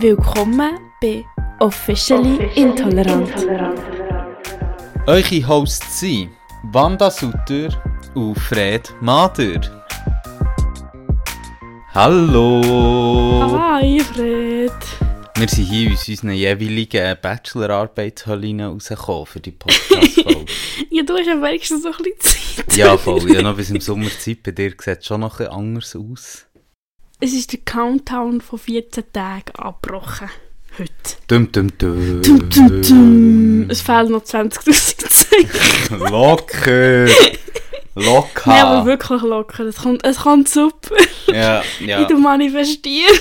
Willkommen bei Officially, Intolerant. Eure Hosts sind Wanda Sutter und Fred Mader. Hallo! Hi Fred. Wir sind hier aus unseren jeweiligen Bachelorarbeitshöllen rausgekommen für die Podcast-Folge. Ja, du hast ja wenigstens so ein bisschen Zeit. ja, voll. Ja, noch bis im Sommerzeit. Bei dir sieht es schon noch ein bisschen anders aus. Es ist der Countdown von 14 Tagen abgebrochen. Heute. Dum, dum, dum. Tum, tum, tum. Es fehlen noch 20'000 Zeichen. Locker! Locker! Nein, aber wirklich locker. Es kommt, es kommt super. Ja, ja. Ich tu manifestieren.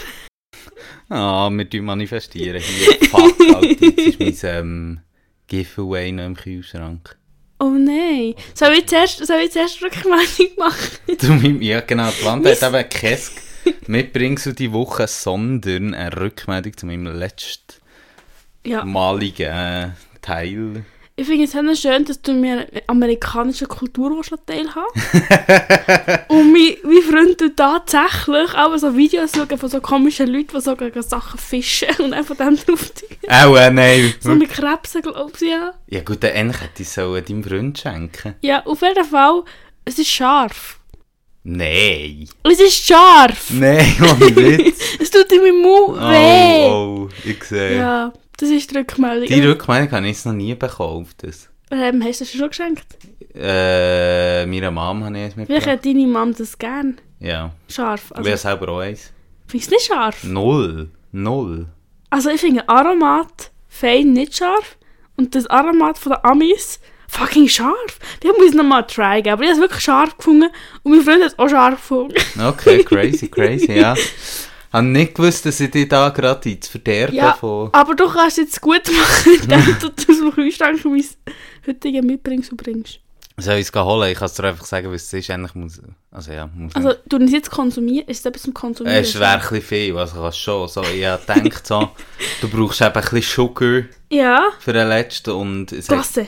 Ah, wir manifestieren hier. Fuck, Alter, jetzt ist mein ähm, Giveaway noch im Kühlschrank. Oh nein. Soll ich zuerst, soll ich zuerst Rückmeldung machen? Du, ja, genau. Die Wanda hat eben Kesk mitbringst du die Woche, sondern eine Rückmeldung zu meinem letztmaligen Ja. Teil. Ich finde es sehr schön, dass du mir amerikanische Kultur willst teilhaben Und mein, mein Freund tut tatsächlich auch so Videos schauen von so komischen Leuten, die so gegen Sachen fischen und einfach dem drauf. Auch äh, nein. So mit Krebsen, glaube ich, ja. Ja gut, dann hätte ich es deinem Freund schenken Ja, auf jeden Fall, es ist scharf. Nein. Es ist scharf! Nein, ohne Witz. Es tut in meinem Mund weh! Oh, oh, ich sehe. Ja, das ist die Rückmeldung. Die Rückmeldung habe ich jetzt noch nie bekommen das. ähm, hast du das schon geschenkt? Äh, meiner Mom habe ich es Vielleicht mitgebracht. hat deine Mom das gern. Ja. Scharf. Ich Also, habe selber auch eins. findest du nicht scharf? Null. Null. Also ich finde Aromat fein nicht scharf und das Aromat von den Amis fucking scharf. Muss ich nochmal try geben. Aber ich habe es wirklich scharf gefunden und mein Freund hat es auch scharf gefunden. Okay, crazy, crazy, ja. Habe nicht gewusst, dass ich dich da gerade ins Verderben Ja, von... aber du kannst jetzt gut machen, indem du aus dem Kühlschrank mein heutiges mitbringst und bringst. Soll ich es holen? Ich kann es dir einfach sagen, was es ist. Eigentlich muss... Also ja, muss... Also, du es jetzt konsumieren? Ist es etwas zum Konsumieren? es ein bisschen viel, also kannst schon. So, ich gedacht, so, du brauchst eben ein bisschen Sugar Ja, für den letzten und es hat Klasse.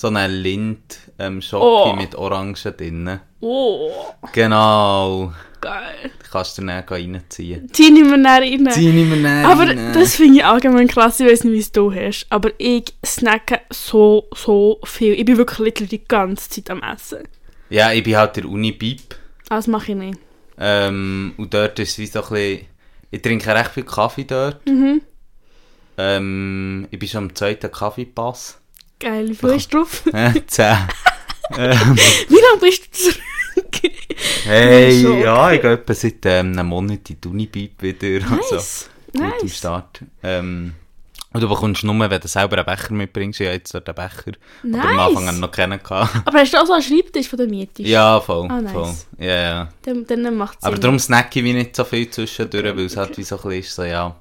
So eine Lind ähm, Oh. mit Orangen drin. Oh, Genau. geil. Kannst du dann reinziehen. Zieh nicht mehr näher rein. Nicht mehr näher Aber rein. das finde ich allgemein krass. Ich weiß nicht, wie es du hast. Aber ich snacke so, so viel. Ich bin wirklich die ganze Zeit am Essen. Ja, ich bin halt der Uni-Bib. Ah, Das mache ich nicht. Ähm, und dort ist es wie so ein bisschen... Ich trinke recht viel Kaffee dort. Mhm. Ähm, ich bin schon am zweiten Kaffeepass. Geil, wie drauf? Äh, zehn. ähm, Wie lange bist du zurück? hey, Schon ja, ich gehe etwa seit ähm, einem Monat in die Uni-Bib wieder. Also, Nice. gut Nice. Start. Ähm, und du bekommst nur, wenn du selber einen Becher mitbringst. Ich habe jetzt dort einen Becher. Nice. Aber am Anfang habe ich noch keinen gehabt. Aber hast du auch so einen Schreibtisch von der Miete? ja, voll. Ah, nice. voll. Ja, ja. Dann, dann macht es Aber Sinn. darum snack ich wie nicht so viel zwischendurch, weil es halt wie so ein bisschen ist, so ja,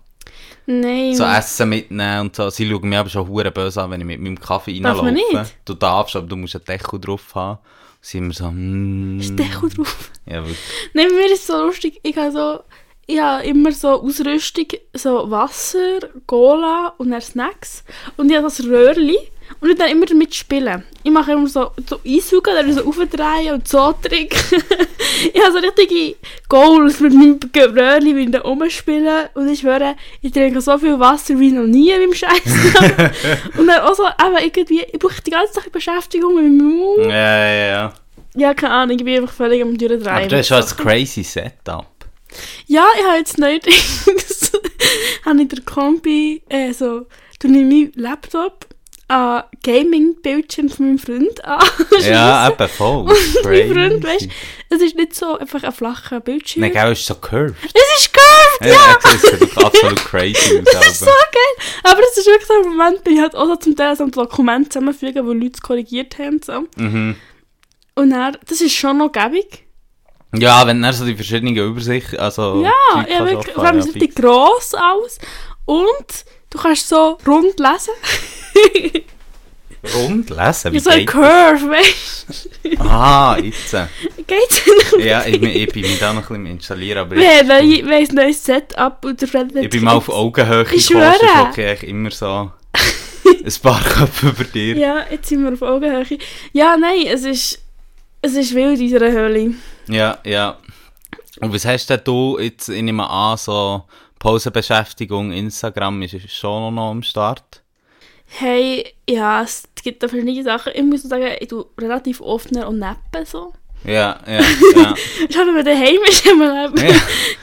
Nein. so Essen mitnehmen und so. Sie schauen mich aber schon hure böse an, wenn ich mit meinem Kaffee Darf man reinlaufe. nicht? Du darfst, aber du musst einen Deckel drauf haben. Sie immer so, mm, Ist Deckel drauf? Ja, wirklich. Nein, mir ist es so lustig. Ich habe so... Ich habe immer so Ausrüstung, so Wasser, Cola und dann Snacks. Und ich habe das Röhrli und ich dann immer damit spielen. Ich mache immer so, so einsaugen, dann so aufdrehen und so trinken. ich habe so richtige Goals mit meinem Ge- Röhrli, wie ich da rumspielen. Und ich schwöre, ich trinke so viel Wasser wie noch nie meinem Scheiß. und dann auch so, aber irgendwie, ich brauche die ganze Tag Beschäftigung mit meinem Mund. Ja, ja, ja. Ja, keine Ahnung, ich bin einfach völlig am Durchdrehen. Aber du hast schon ein crazy Setup. Ja, ich habe jetzt neuerdings habe ich den Kombi, äh, so, tu ich meinen Laptop an Gaming-Bildschirm von meinem Freund an. Ja, eben voll. Mein Crazy. Freund, weißt es ist nicht so einfach ein flacher Bildschirm. Nein, gell, es ist so curved. Es ist curved, Ja, ja! ja. das sieht absolut crazy aus. Das ist so geil! Aber es ist wirklich so, im Moment bin ich halt auch so zum Teil so ein Dokument zusammenfügen, wo Leute es korrigiert haben. So. Mhm. Und dann, das ist schon noch gäbig. Ja, wenn er so die verschiedenen Übersichten, also... Ja, ja wirklich. Vor allem sieht die gross aus. Und du kannst so rund lesen. Rund lesen, wie so ein geht Curve, weißt das? Ah, jetzt. du? Geht's nicht? Ja, ich, ich bin mich da noch ein bisschen installieren, aber Wir ich, ein wir haben ein neues Setup und der Fred ich bin mal auf Augenhöhe Ich gekommen, ich immer so ein paar Köpfe über dir. Ja, jetzt sind wir auf Augenhöhe. Ja, nein, es ist, es ist wild in dieser Höhle. Ja, ja. Und was hast denn du jetzt, ich nehme an, so Pausenbeschäftigung, Instagram ist schon noch am Start. Hey, ja, es gibt da verschiedene Sachen. Ich muss sagen, ich tue relativ oft noch nappen so. Ja, ja, ja. Ich habe, wenn man daheim ist, immer eben Ja.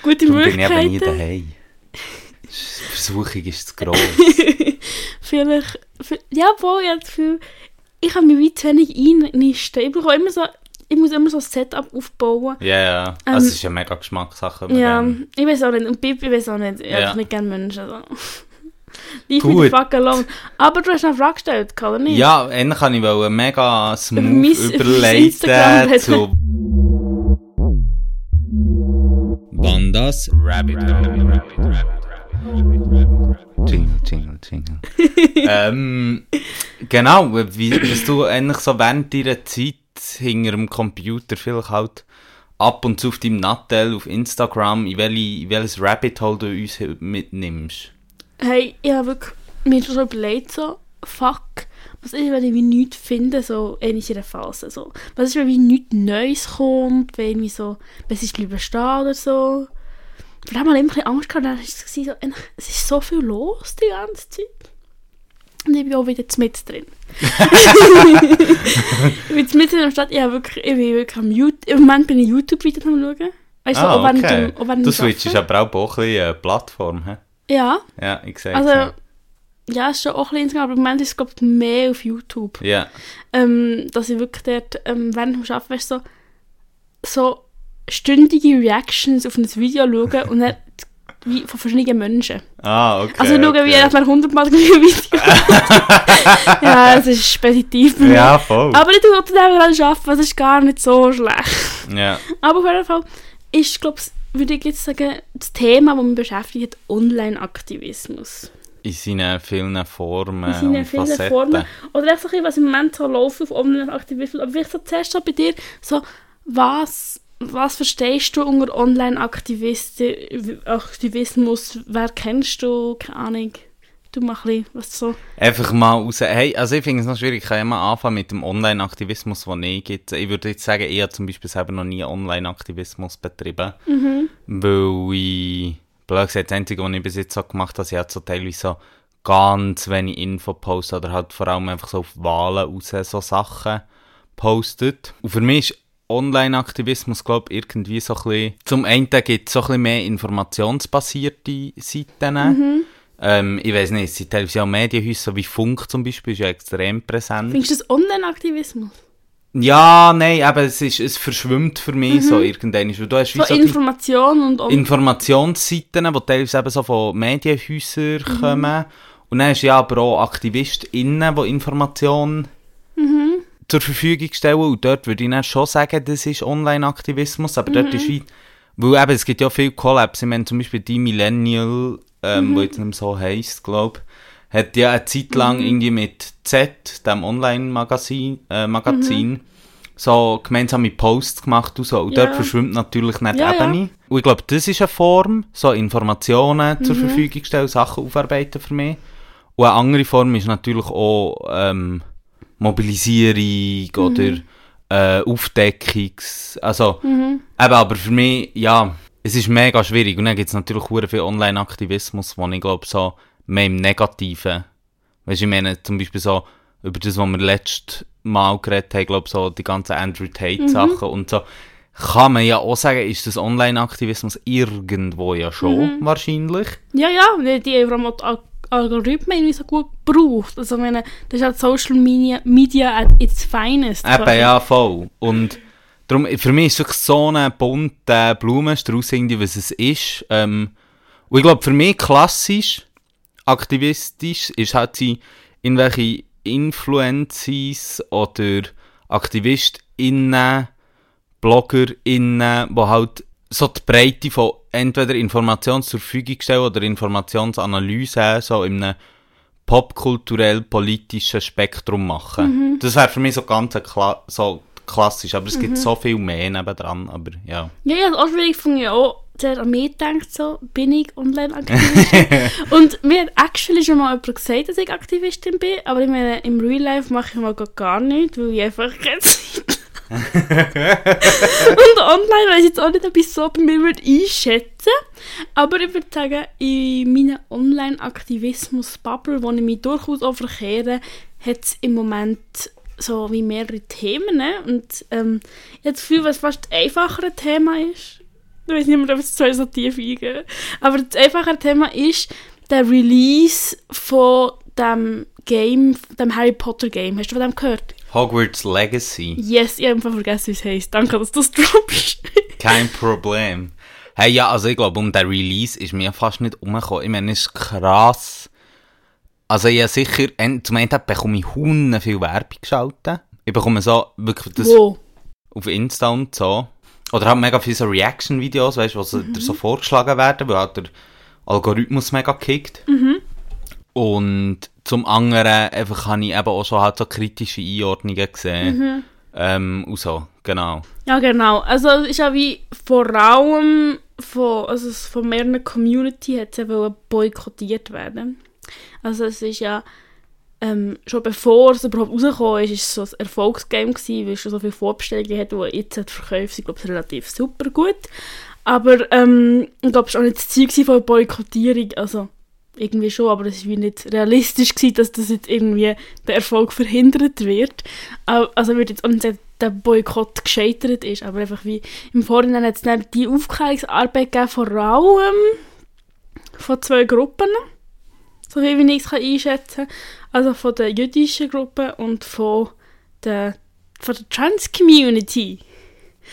gute Darum bin ich eben nie Möglichkeiten. daheim. Die Versuchung ist zu gross. Vielleicht, vi- ja, wohl, ich habe das Gefühl, ich kann mich wie zu wenig einnisten. Ich brauche immer so, ich muss immer so ein Setup aufbauen. Ja, ja. Ähm, Also, es ist eine mega Geschmackssache. Ja, dann- ich weiß auch nicht. Und Bibi weiß auch nicht. Ich Ja. habe nicht gerne Menschen. So. Leave Gut. me the fuck alone. Aber du hast eine Frage gestellt, oder nicht? Ja, eigentlich kann ich wohl mega smooth mein überleiten zu... Bandas Rabbit. Jingle, jingle, jingle. ähm, genau, wie, dass du eigentlich so während deiner Zeit hinter dem Computer vielleicht halt ab und zu auf deinem Nattel auf Instagram, in, welche, in welches Rabbit Hole du uns mitnimmst. Hey, ich habe wirklich mir schon überlegt, so, fuck, was ist, wenn ich wie nichts finde, so in einer Phase, so. Was ist, wenn wie nichts Neues kommt, wenn ich so, es ist lieber stehen oder so. Allem habe ich immer ein bisschen Angst gehabt, dann war es so, es ist so viel los die ganze Zeit. Und ich bin auch wieder mit drin. ich bin mit drin am Start, ich, habe wirklich, ich bin wirklich am YouTube, im Moment bin ich YouTube-Videos am schauen. Weißt du, ah, okay. dem- auch während Du dem switchst aber auch ein bisschen äh, Plattform, hä? Ja, Ja, ich sehe also, ja, es ist schon auch ein bisschen aber im Moment ist es, glaube ich, mehr auf YouTube. Ja, Ähm, dass ich wirklich dort ähm, während dem Arbeiten weißt, so, so stündige Reactions auf ein Video schaue und dann wie von verschiedenen Menschen. ah, okay. Also schauen, okay. wie er nach 100 Mal das gleiche Video Ja, es ist mir. Ja, voll. Aber ich tue trotzdem arbeiten, das ist gar nicht so schlecht. ja. Aber auf jeden Fall ist, glaube ich, würde ich jetzt sagen, das Thema, das mich beschäftigt, Online-Aktivismus. In seinen vielen Formen In seinen vielen Facetten. Formen. Oder einfach, was im Moment so läuft auf Online-Aktivismus. Aber vielleicht so zuerst so bei dir, so, was, was verstehst du unter Online-Aktivismus? Wer kennst du? Keine Ahnung. Du mach ein bisschen, was so. Einfach mal raus. Hey, also ich finde es noch schwierig. Ich kann ja mal anfangen mit dem Online-Aktivismus, den ich gibt. Ich würde jetzt sagen, ich habe zum Beispiel selber noch nie Online-Aktivismus betrieben. Mhm. Weil ich, blöd gesagt, das Einzige, was ich bis jetzt so gemacht habe, ich habe so teilweise so ganz wenig Info postet oder halt vor allem einfach so auf Wahlen raus so Sachen postet. Und für mich ist Online-Aktivismus, glaube ich, irgendwie so ein bisschen, zum einen gibt es so ein bisschen mehr informationsbasierte Seiten. Ähm, ich weiß nicht, es sind teilweise auch Medienhäuser wie Funk zum Beispiel, ist ja extrem präsent. Findest du das Online-Aktivismus? Ja, nein, aber es, ist, es verschwimmt für mich so irgendwann. Du hast So, so Information und. und Informationsseiten, die teilweise eben so von Medienhäusern Mhm. kommen. Und dann hast du ja aber auch AktivistInnen, die Informationen Mhm. Zur Verfügung stellen. Und dort würde ich dann schon sagen, das ist Online-Aktivismus. Aber Mhm. dort ist wie, weil eben, es gibt ja viele Collabs. Ich meine zum Beispiel die Millennial, ähm, Mhm. wo jetzt nicht so heisst, glaube hat ja eine Zeit lang Mhm. irgendwie mit Z, dem Online-Magazin, äh, Magazin, Mhm. so gemeinsame Posts gemacht und so. Und Ja. dort verschwimmt natürlich nicht Ja, die ja. Ebene. Und ich glaube, das ist eine Form, so Informationen Mhm. zur Verfügung stellen, Sachen aufarbeiten für mich. Und eine andere Form ist natürlich auch ähm, Mobilisierung Mhm. oder äh, Aufdeckungs... Also, Mhm. eben, aber für mich, ja, es ist mega schwierig. Und dann gibt es natürlich sehr viel Online-Aktivismus, wo ich glaube, so mehr im Negativen. Weißt du, ich meine zum Beispiel so über das, was wir letztes Mal geredet haben, glaube so die ganzen Andrew Tate-Sachen und so. Kann man ja auch sagen, ist das Online-Aktivismus irgendwo ja schon wahrscheinlich. Ja, ja, die Algorithmen irgendwie so gut gebraucht. Also, ich meine, das ist halt Social Media, Media at its finest. Eben, ja, voll. Und darum, für mich ist es so ein bunter Blumenstrauß, irgendwie, was es ist. Ähm, und ich glaube, für mich klassisch, aktivistisch, ist halt sie irgendwelche Influences oder AktivistInnen, BloggerInnen, die halt so die Breite von entweder Informationen zur Verfügung stellen oder Informationsanalyse so in einem popkulturell-politischen Spektrum machen. Das wäre für mich so ganz Kla so klassisch, aber es gibt so viel mehr nebendran, aber ja. Ja, ja, auch schwierig finde ich auch, der an mich denkt so, bin ich Online-Aktivistin? und mir hat actually schon mal jemand gesagt, dass ich Aktivistin bin, aber ich meine, im Real Life mache ich mal gar- gar nichts, weil ich einfach keine Zeit Und online weiß ich jetzt auch nicht, ob ich so bei mir würde Aber ich würde sagen, in meiner Online-Aktivismus-Bubble, wo ich mich durchaus auch verkehre, hat es im Moment so wie mehrere Themen. Ne? Und ähm, ich habe das Gefühl, was fast ein einfacheres Thema ist, ich weiß nicht mehr, ob es so tief eingehen. Aber das einfache Thema ist der Release von dem Game, dem Harry Potter Game. Hast du von dem gehört? Hogwarts Legacy. Yes, ich habe einfach vergessen, wie es heisst. Danke, dass du es droppst. Kein Problem. Hey, ja, also ich glaube, um den Release ist mir fast nicht umgekommen. Ich meine, es ist krass. Also ich habe sicher, zum einen bekomme ich Hunden viel Werbung geschaltet. Ich bekomme so wirklich das Wo? auf Insta und so. Oder halt mega viele so Reaction-Videos, weißt du, was Mhm. dir so vorgeschlagen werden, weil halt der Algorithmus mega kickt. Mhm. Und zum anderen einfach habe ich eben auch schon halt so kritische Einordnungen gesehen. Mhm. Ähm, und so, genau. Ja, genau. Also es ist ja wie vor allem von, also von mehreren Community hat es ja boykottiert werden. Also es ist ja ähm, schon bevor es überhaupt rausgekommen ist, ist es so ein Erfolgsgame gewesen, weil es schon so viele Vorbestellungen hat, die jetzt die Verkäufe sind, glaube ich, relativ super gut. Aber ähm, ich glaube, es war auch nicht das Ziel von der Boykottierung, also irgendwie schon, aber es war nicht realistisch gewesen, dass das jetzt irgendwie der Erfolg verhindert wird. Also würde jetzt auch nicht sagen, der Boykott gescheitert ist, aber einfach wie im Vorhinein hat es die Aufklärungsarbeit gegeben, vor allem von zwei Gruppen, so wie ich es einschätzen kann. Also von der jüdischen Gruppe und von der, von der Trans-Community.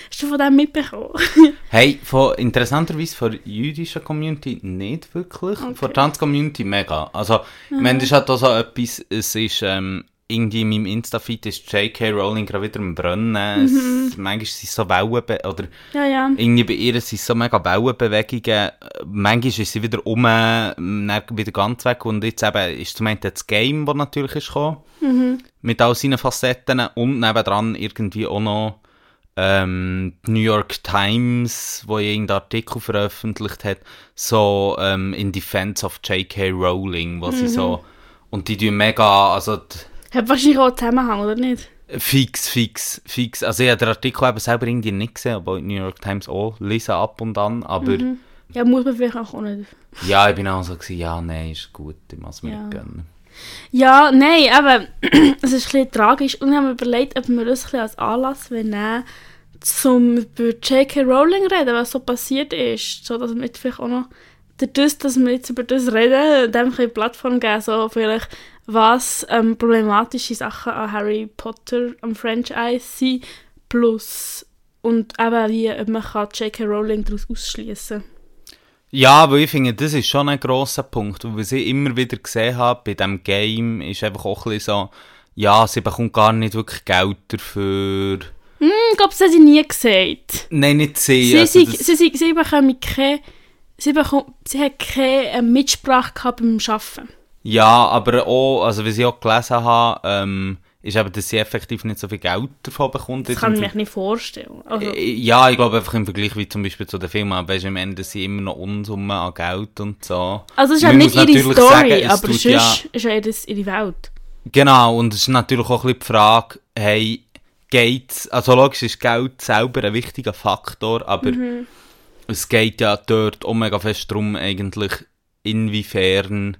Hast du von dem mitbekommen? Hey, von, interessanterweise von der jüdischen Community nicht wirklich, von der Trans-Community mega. Also, ich meine, das ist halt auch so etwas, es ist, ähm, irgendwie in meinem Insta-Feed ist J.K. Rowling gerade wieder am Brennen. Es, manchmal sind es so Wellen, oder ja, ja. irgendwie bei ihr sind es so mega Wellenbewegungen. Manchmal ist sie wieder um, dann wieder ganz weg. Und jetzt eben ist zum einen das Game, das natürlich ist gekommen, mit all seinen Facetten. Und nebendran irgendwie auch noch ähm, die New York Times, wo irgendeinen Artikel veröffentlicht hat, so ähm, in Defense of J.K. Rowling, wo sie so, und die tun mega, also die, Hat wahrscheinlich auch Zusammenhang, oder nicht? Fix, fix, fix. Also ich habe den Artikel eben selber irgendwie nicht gesehen, aber die New York Times auch lesen ab und an. Aber Ja, muss man vielleicht auch nicht. ja, ich bin auch so gewesen, ja, nein, ist gut, ich muss mir Ja. nicht gönnen. Ja, nein, aber es ist ein tragisch. Und ich habe mir überlegt, ob wir das als Anlass nehmen zum über J.K. Rowling reden, was so passiert ist. So, dass wir vielleicht auch noch, dadurch, dass wir jetzt über das reden, dem eine Plattform geben, so vielleicht, was ähm, problematische Sachen an Harry Potter, am Franchise sind, plus und eben wie, man kann J.K. Rowling daraus ausschließen Ja, weil ich finde, das ist schon ein grosser Punkt. Und was ich immer wieder gesehen habe bei diesem Game, ist einfach auch ein bisschen so, ja, sie bekommt gar nicht wirklich Geld dafür. Ich glaube, das hat sie nie gesagt. Nein, nicht sie. Sie, also sie, sie, sie, sie, bekommen keine, sie, bekommen, sie hat keine äh, Mitsprache gehabt beim Arbeiten. Ja, aber auch, also was ich auch gelesen habe, ähm, ist eben, dass sie effektiv nicht so viel Geld davon bekommt. Das kann ich mir nicht vorstellen. Also, Äh, Ja, ich glaube einfach im Vergleich wie zum Beispiel zu den Filmen, weißt du, am Ende sind immer noch Unsummen an Geld und so. also es ist ja nicht ihre Story, sagen, es aber sonst ja- ist ja das ihre Welt. Genau, und es ist natürlich auch ein bisschen die Frage, hey, geht's, also logisch ist Geld selber ein wichtiger Faktor, aber Mhm. es geht ja dort auch mega fest darum, eigentlich, inwiefern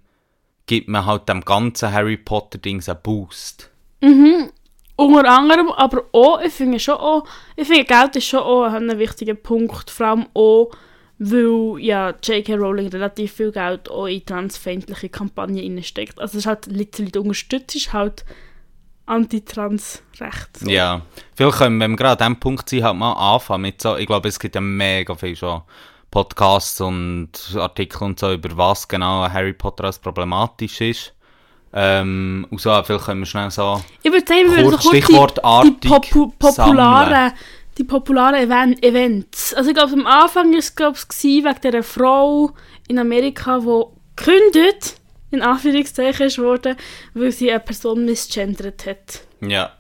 gibt man halt dem ganzen Harry Potter-Dings einen Boost. Unter anderem, aber auch, ich finde schon auch, ich finde Geld ist schon auch ein wichtiger Punkt, vor allem auch, weil ja J.K. Rowling relativ viel Geld auch in transfeindliche Kampagnen reinsteckt. Also es ist halt literally, du unterstützt halt Antitrans-Recht. So. Ja, vielleicht können wir, gerade an diesem Punkt sind, halt mal anfangen mit so, ich glaube, es gibt ja mega viel schon Podcasts und Artikel und so, über was genau Harry Potter als problematisch ist. Ähm, und so, vielleicht können wir schnell so, Ich würde sagen, wir würden so Kurz, kurz die, die popu popularen, die popularen Even Events. Also ich glaube, am Anfang war es glaube ich, wegen dieser Frau in Amerika, die gekündigt, in Anführungszeichen ist worden, weil sie eine Person misgendert hat. ja.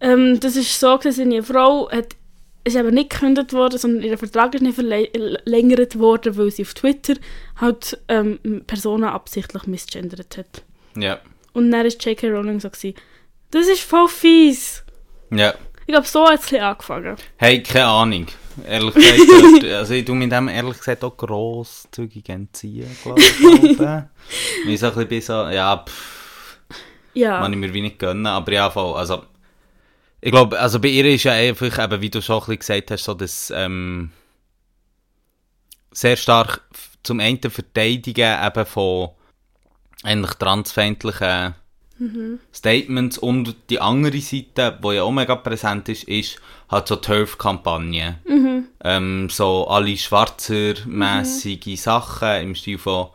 Ähm, das ist so, gewesen, eine Frau hat, ist aber nicht gekündigt worden, sondern ihr Vertrag ist nicht verlängert worden, weil sie auf Twitter halt ähm, Personen absichtlich misgendert hat. Ja. Und dann war J.K. Rowling so, gewesen, das ist voll fies. Ja. Ich glaube, so hat es angefangen. Hey, keine Ahnung. Ehrlich gesagt, also ich tue mit dem ehrlich gesagt auch grosszügig entziehen, glaube ich. Weil ich so ein bisschen so, ja, pff, Ja. kann ich mir wie nicht gönnen, aber ja, voll, also, ich glaube, also bei ihr ist ja einfach, eben, wie du schon ein bisschen gesagt hast, so das, ähm, sehr stark zum einen verteidigen eben von eigentlich transfeindlichen Statements und die andere Seite, die ja auch mega präsent ist, ist halt so Turf-Kampagne. Ähm, so alle schwarzer-mässige Sachen im Stil von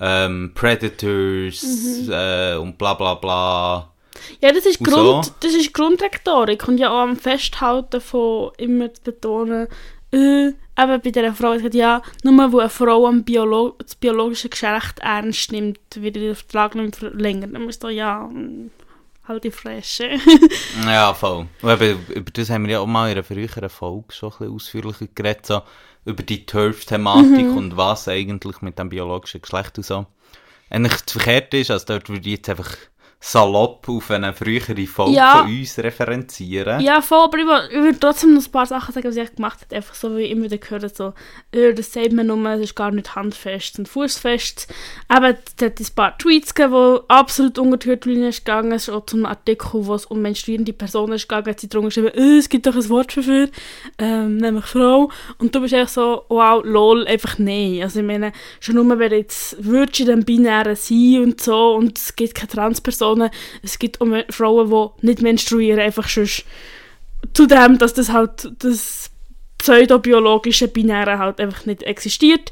ähm, Predators äh, und bla bla bla. Ja, das ist, Und Grund, so? das ist Grundrhetorik und ja auch am Festhalten von immer zu betonen, äh, eben bei dieser Frau, die sagt, ja, nur weil eine Frau am Biolo das biologische Geschlecht ernst nimmt, wird ihr Vertrag nicht mehr verlängern. Dann musst du ja, mm, halt die Fresse. Ja, voll. Und eben, über das haben wir ja auch mal in einer früheren Folge schon ein bisschen ausführlicher geredet, so über die Turf-Thematik und was eigentlich mit dem biologischen Geschlecht und so. Eigentlich das Verkehrte ist, also dort würde ich jetzt einfach salopp auf eine frühere Folge Ja. von uns referenzieren. ja, voll, aber ich, würde trotzdem noch ein paar Sachen sagen, die ich gemacht habe. Einfach so, wie ich immer wieder gehört so, äh, das sagt man nur, es ist gar nicht handfest und fußfest. Aber es hat ein paar Tweets gegeben, die absolut unter die Gürtellinie ist gegangen. Es ist auch zum Artikel, wo es um menstruierende Personen ist gegangen, hat sie drunter geschrieben, äh, es gibt doch ein Wort dafür, ähm, nämlich Frau. Und du bist einfach so, wow, lol, einfach nein. Also ich meine, schon nur, wenn jetzt würdest du dem Binären sein und so und es gibt keine Transpersonen, es gibt auch Frauen, die nicht menstruieren, einfach schon zudem, dass das halt das pseudobiologische Binäre halt einfach nicht existiert.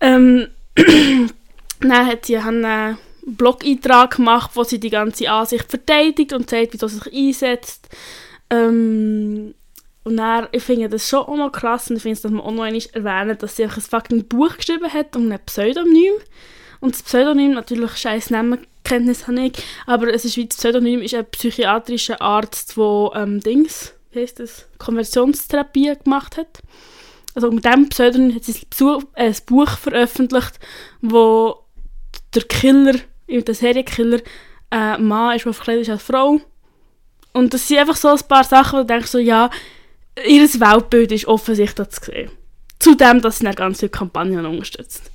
Ähm, dann hat sie einen Blog-Eintrag gemacht, wo sie die ganze Ansicht verteidigt und sagt, wie sie sich einsetzt. Ähm, und dann, ich finde das schon auch noch krass und ich finde es, dass man auch noch einmal erwähnen, dass sie einfach ein fucking Buch geschrieben hat um ein Pseudonym. Und das Pseudonym, natürlich scheiß Namenkenntnis habe ich, aber es ist wie das Pseudonym ist ein psychiatrischer Arzt, der ähm, Dings, wie heißt das, Konversionstherapie gemacht hat. Also mit diesem Pseudonym hat sie äh, ein Buch veröffentlicht, wo der Killer, der Serienkiller, äh, ein Mann ist, der verkleidet ist als Frau. Und das sind einfach so ein paar Sachen, wo du denkst so, ja, ihr Weltbild ist offensichtlich zu sehen. Zudem, dass sie dann ganz viele Kampagnen unterstützt.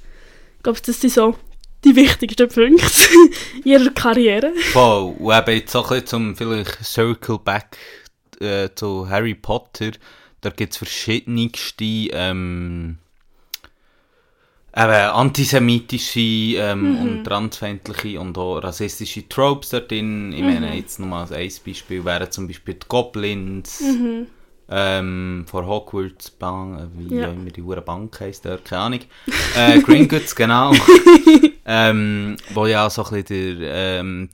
Ich glaube, das sind so die wichtigsten Punkte ihrer Karriere. Voll. Und eben jetzt so ein bisschen zum vielleicht Circle Back äh, zu Harry Potter. Da gibt es verschiedenste ähm, eben antisemitische ähm, und transfeindliche und auch rassistische Tropes dort drin. Ich meine, jetzt nochmal als ein Beispiel wären zum Beispiel die Goblins ähm, von Hogwarts Bank, äh, wie Ja. auch immer die hure Bank heisst, dort, keine Ahnung. Äh, Gringotts, genau. ähm, wo ja so ein bisschen der, ähm,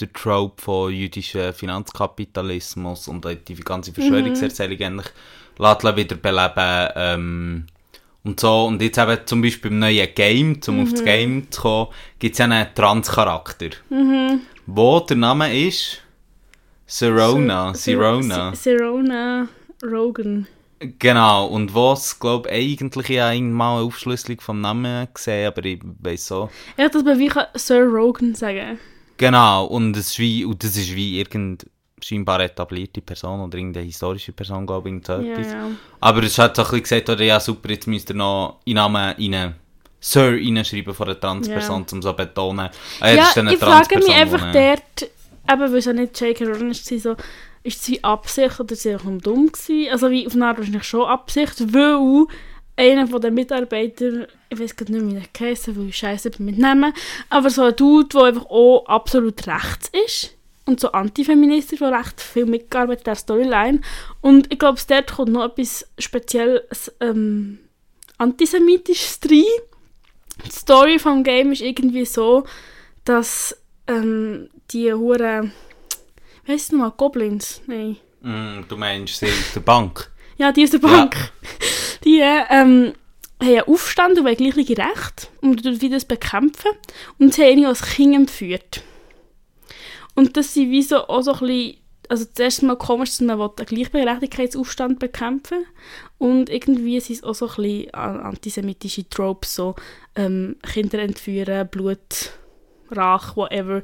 der Trope von jüdischem Finanzkapitalismus und die ganze Verschwörungserzählung eigentlich lässt wieder beleben. Ähm, und so, und jetzt eben zum Beispiel im neuen Game, um auf das Game zu kommen, gibt es ja einen Trans-Charakter. Wo der Name ist Serona, Sirona. Sirona Rogan. Genau, und was, glaube ich, eigentlich ja mal eine Aufschlüsselung vom Namen gesehen, aber ich weiß so. Ich hätte das bei wie Sir Rogan sagen. Genau, und das ist wie, und das ist wie irgend scheinbar etablierte Person oder irgendeine historische Person, glaube ich, irgend so Ja, ja. Aber es hat so ein bisschen gesagt, oder ja super, jetzt müsst ihr noch in Namen rein, Sir reinschreiben von der Transperson, um so zu betonen, ah, Ja, das ist eine ich frage mich einfach dort, eben weil es ja nicht J.K. Rowling ist, so, ist es wie Absicht oder sie nur dumm gewesen? Also wie auf eine Art wahrscheinlich schon Absicht, weil einer von den Mitarbeitern, ich weiß gerade nicht mehr, wie der geheißen, weil ich scheiße mit Namen, aber so ein Dude, der einfach auch absolut rechts ist und so antifeministisch, der recht viel mitgearbeitet hat, der Storyline. Und ich glaube, dort kommt noch etwas spezielles ähm, Antisemitisches rein. Die Story vom Game ist irgendwie so, dass ähm, die Hure, es nochmal, Goblins? Nein. Mm, du meinst sie aus der Bank? Ja, die aus der Bank. Die ähm, haben einen Aufstand und wollen gleiche Rechte und wieder das bekämpfen. Und sie haben ihn als Kind entführt. Und das sind wie so auch so ein bisschen, also das erste Mal komisch, dass man einen Gleichberechtigkeitsaufstand bekämpfen und irgendwie sind es auch so ein bisschen an- antisemitische Tropes, so ähm, Kinder entführen, Blut, Rach, whatever.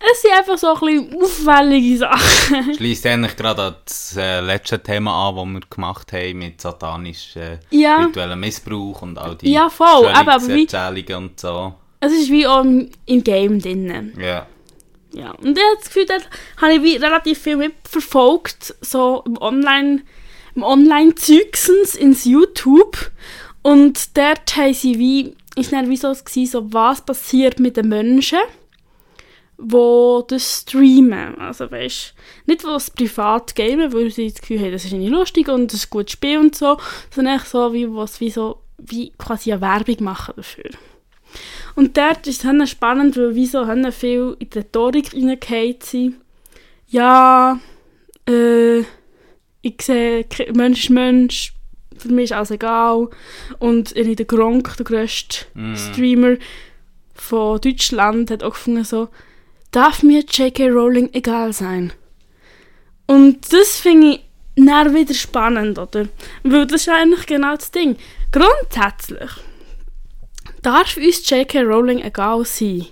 Es sind einfach so ein bisschen auffällige Sachen. Schließt eigentlich gerade an das äh, letzte Thema an, das wir gemacht haben mit satanischem äh, Ja. rituellem Missbrauch und all die Ja, voll, aber- aber wie- und so. Es ist wie auch im, im Game drin. Ja. Ja. Und ich habe das Gefühl, dort habe ich wie relativ viel mitverfolgt, so im Online, im Online-Zeugsens ins YouTube. Und dort haben sie wie, ist dann wie so, gewesen, so was passiert mit den Menschen, die das streamen. Also weißt nicht was privat gamen, weil sie das Gefühl haben, das ist nicht lustig und das ist ein gutes Spiel und so, sondern echt so, wie was wie so, wie quasi eine Werbung machen dafür. Und dort ist es spannend, weil wie so haben viel in die Rhetorik reingefallen sind. Ja, äh, ich sehe, Mensch ist Mensch, für mich ist alles egal. Und irgendwie der Gronk, der grösste Mm. Streamer von Deutschland, hat auch gefunden so, darf mir J.K. Rowling egal sein? Und das finde ich dann wieder spannend, oder? Weil das ist eigentlich genau das Ding. Grundsätzlich darf uns J.K. Rowling egal sein.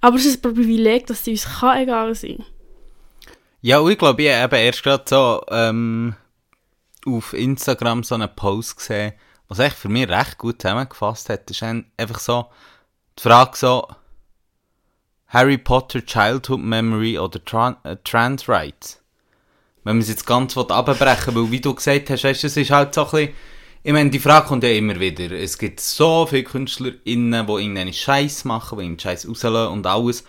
Aber es ist ein Privileg, dass sie uns kann egal sein Ja, und ich glaube, ich habe eben erst gerade so ähm, auf Instagram so einen Post gesehen, was echt für mich recht gut zusammengefasst hat. Das ist ein- einfach so die Frage so, Harry Potter Childhood Memory oder Tran äh, Trans Rights. Wenn man es jetzt ganz abbrechen weil wie du gesagt hast, weißt, es ist halt so ein bisschen, ich meine, die Frage kommt ja immer wieder. Es gibt so viele KünstlerInnen, die irgendeinen Scheiß machen, die irgendeinen Scheiß rauslassen und alles.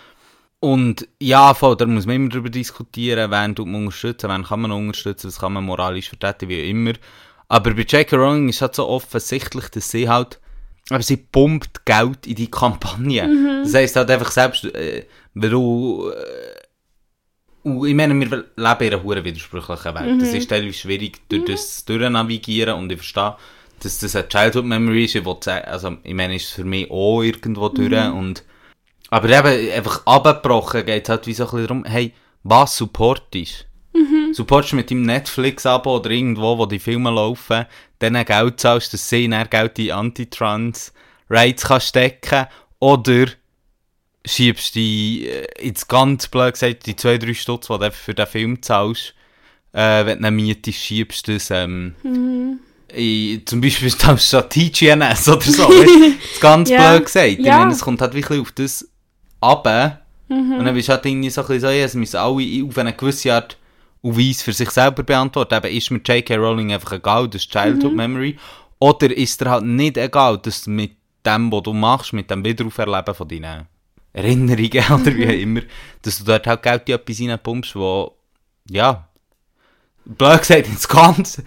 Und ja, voll, da muss man immer darüber diskutieren, wen tut man unterstützen, wen kann man unterstützen, was kann man moralisch vertreten, wie immer. Aber bei J.K. Rowling ist halt so offensichtlich, dass sie halt, aber sie pumpt Geld in die Kampagne. Das heisst halt einfach selbst, äh, wenn du, äh, ich meine, wir leben in einer hohen widersprüchlichen Welt. Das ist teilweise schwierig, durch das durchnavigieren und ich verstehe, dass das eine Childhood Memory ist. Ich sagen, also, ich meine, ist es für mich auch irgendwo durch und aber eben, einfach abgebrochen geht es halt wie so ein bisschen darum, hey, was supportest? Mhm. Supportest du mit deinem Netflix-Abo oder irgendwo, wo die Filme laufen, dann Geld zahlst, dass sie dann Geld in Anti-Trans-Rights kann stecken oder schiebst die, äh, ins ganz blöd gesagt, die 2-3 Stutz, die du für den Film zahlst, äh, wenn du ihn mietest, schiebst du das, ähm, in, zum Beispiel statt TGNS oder so, weißt, ganz Ja. blöd gesagt. Ich Ja. meine, es kommt halt wirklich auf das runter. Und dann bist du halt irgendwie so ein bisschen so, ja, es müssen alle auf eine gewisse Art und Weise für sich selber beantworten. Eben, ist mir J.K. Rowling einfach egal, das ist Childhood Memory? Oder ist dir halt nicht egal, dass du mit dem, was du machst, mit dem Wiederauferleben von deinen Erinnerungen oder wie auch immer, dass du dort halt Geld in etwas reinpumpst, wo, ja, blöd gesagt, ins ganz,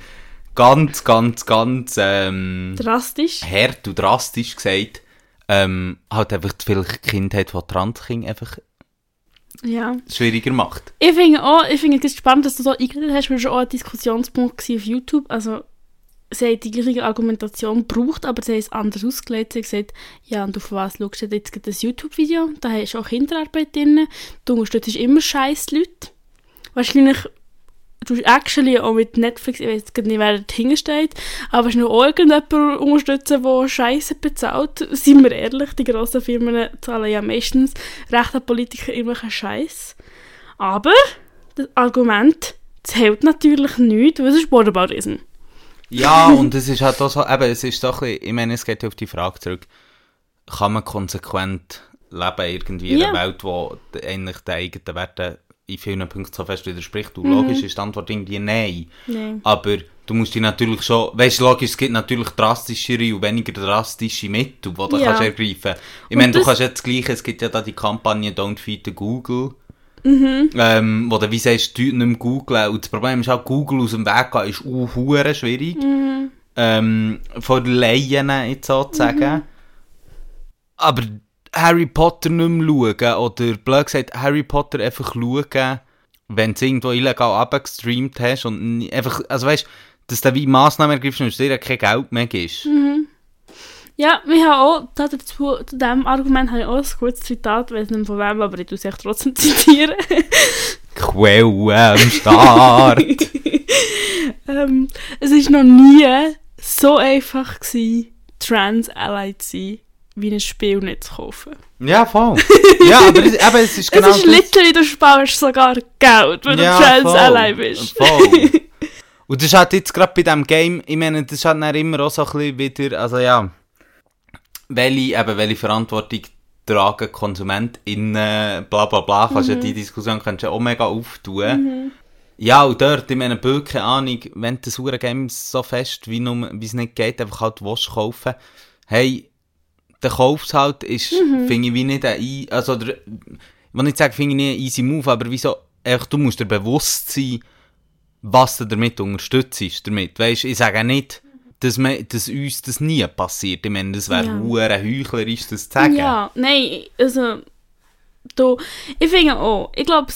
ganz, ganz, ganz, ähm, Drastisch. hart und drastisch gesagt, ähm, halt einfach vielleicht Kindheit, die Transkind einfach Ja. schwieriger macht. Ich finde auch, ich finde es spannend, dass du so eingeredet hast, weil es war auch ein Diskussionspunkt auf YouTube. Also, sie haben die gleiche Argumentation gebraucht, aber sie haben es anders ausgelegt. Sie haben gesagt, ja, und auf was schaust du jetzt das YouTube-Video? Da hast du auch Kinderarbeit drin. Du unterstützt immer scheiß Leute. Wahrscheinlich du actually auch mit Netflix, ich weiß nicht, wer dahinter steht, aber es noch auch irgendjemand unterstützen, der Scheiße bezahlt. Seien wir ehrlich, die grossen Firmen zahlen ja meistens rechten Politiker irgendwelchen Scheiß. Aber das Argument zählt natürlich nicht, weil es ist Borderbarism. Ja, und es ist halt auch so, eben, es ist so ein bisschen, ich meine, es geht auf die Frage zurück, kann man konsequent leben irgendwie in Ja. einer Welt, wo eigentlich den eigenen Werten in vielen Punkten so fest widerspricht? Mhm. Und logisch ist die Antwort irgendwie nein. Nein. Aber du musst dich natürlich schon, weißt du, logisch, es gibt natürlich drastischere und weniger drastische Mittel, die du Ja. kannst ergreifen. Ich Und meine, du kannst jetzt das Gleiche, es gibt ja da die Kampagne Don't Feed the Google, Mhm. ähm, wo du wie sagst, du nicht mehr googlen. Und das Problem ist auch, Google aus dem Weg gehen ist auch schwierig. Mhm. Ähm, von Laien jetzt sozusagen. Aber Harry Potter nicht mehr schauen, oder blöd gesagt, Harry Potter einfach schauen, wenn du irgendwo illegal abgestreamt hast und einfach, also weißt dass du wie Massnahmen ergreifst und dir kein Geld mehr gibst. Ja, wir haben auch, dazu, zu diesem Argument habe ich auch ein kurzes Zitat, ich weiß nicht von wem, aber ich tue es echt trotzdem zitieren. Quelle am Start. ähm, es ist noch nie so einfach gewesen, trans ally zu sein, wie ein Spiel nicht zu kaufen. Ja, voll. ja, aber es, eben, es ist genau es ist literally, du sparst sogar Geld, wenn Ja, du voll. Ally bist. Voll. Und das ist halt jetzt gerade bei diesem Game, ich meine, das ist halt dann immer auch so ein bisschen wieder, also ja, welche, eben, welche Verantwortung tragen KonsumentInnen, bla bla bla, kannst Mhm. ja die Diskussion kannst ja auch mega auftun. Ja, und dort, ich meine, Bill, keine Ahnung, wenn das hure Game so fest, wie es nicht geht, einfach halt willst kaufen, hey, der Kaufs halt ist, Mhm. finde ich, wie nicht ein, ei- also, der, ich will nicht sagen, finde ich nicht ein easy Move, aber wieso, einfach, du musst dir bewusst sein, was du damit unterstützt, damit. Weißt, ich sage nicht, dass, wir, dass uns das nie passiert. Ich meine, das wäre Ja. heuchlerisch, das zu sagen. Ja, nein, also, du, ich finde auch, ich glaube,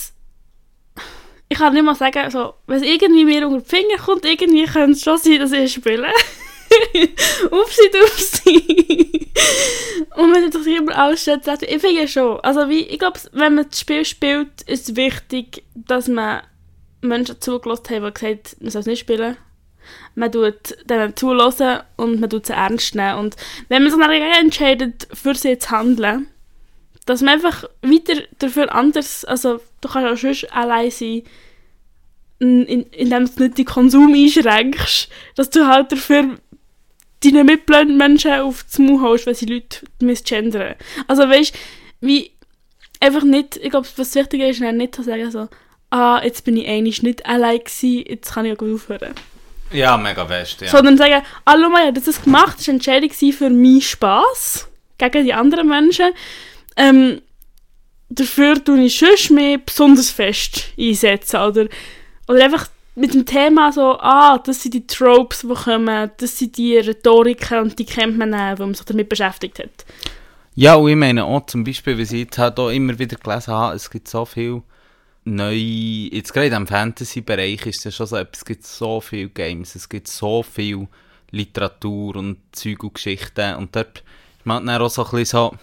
ich kann nicht mal sagen, so, wenn es irgendwie mir unter die Finger kommt, irgendwie könnte es schon sein, dass ich spiele. upsi dupsi. Und wenn du dich immer ausstellt, ich finde schon, also wie, ich glaube, wenn man das Spiel spielt, ist es wichtig, dass man Menschen zugelassen haben, die gesagt haben, man soll es nicht spielen. Man tut denen zulassen und man tut sie ernst nehmen. Und wenn man sich dann entscheidet, für sie zu handeln, dass man einfach weiter dafür anders, also du kannst auch sonst allein sein, in, in, indem du nicht den Konsum einschränkst, dass du halt dafür deine mitblenden Menschen auf das Maul holst, wenn sie Leute misgendern. Also weißt wie einfach nicht, ich glaube, was wichtiger ist, dann nicht zu sagen so, ah, jetzt bin ich eigentlich nicht allein gewesen, jetzt kann ich auch gut aufhören. Ja, mega fest, ja. Sondern sagen, ah, schau mal, ich habe das gemacht, das war eine Entscheidung für meinen Spass gegen die anderen Menschen. Ähm, dafür tue ich sonst mehr besonders fest einsetzen. Oder, oder einfach mit dem Thema so, ah, das sind die Tropes, die kommen, das sind die Rhetoriken und die kennt man auch, weil man sich damit beschäftigt hat. Ja, und ich meine auch zum Beispiel, wie ich jetzt halt immer wieder gelesen habe, es gibt so viel neue, jetzt gerade im Fantasy-Bereich ist es ja schon so es gibt so viele Games, es gibt so viel Literatur und Zeug und Geschichten und dort ist man dann auch so ein bisschen so,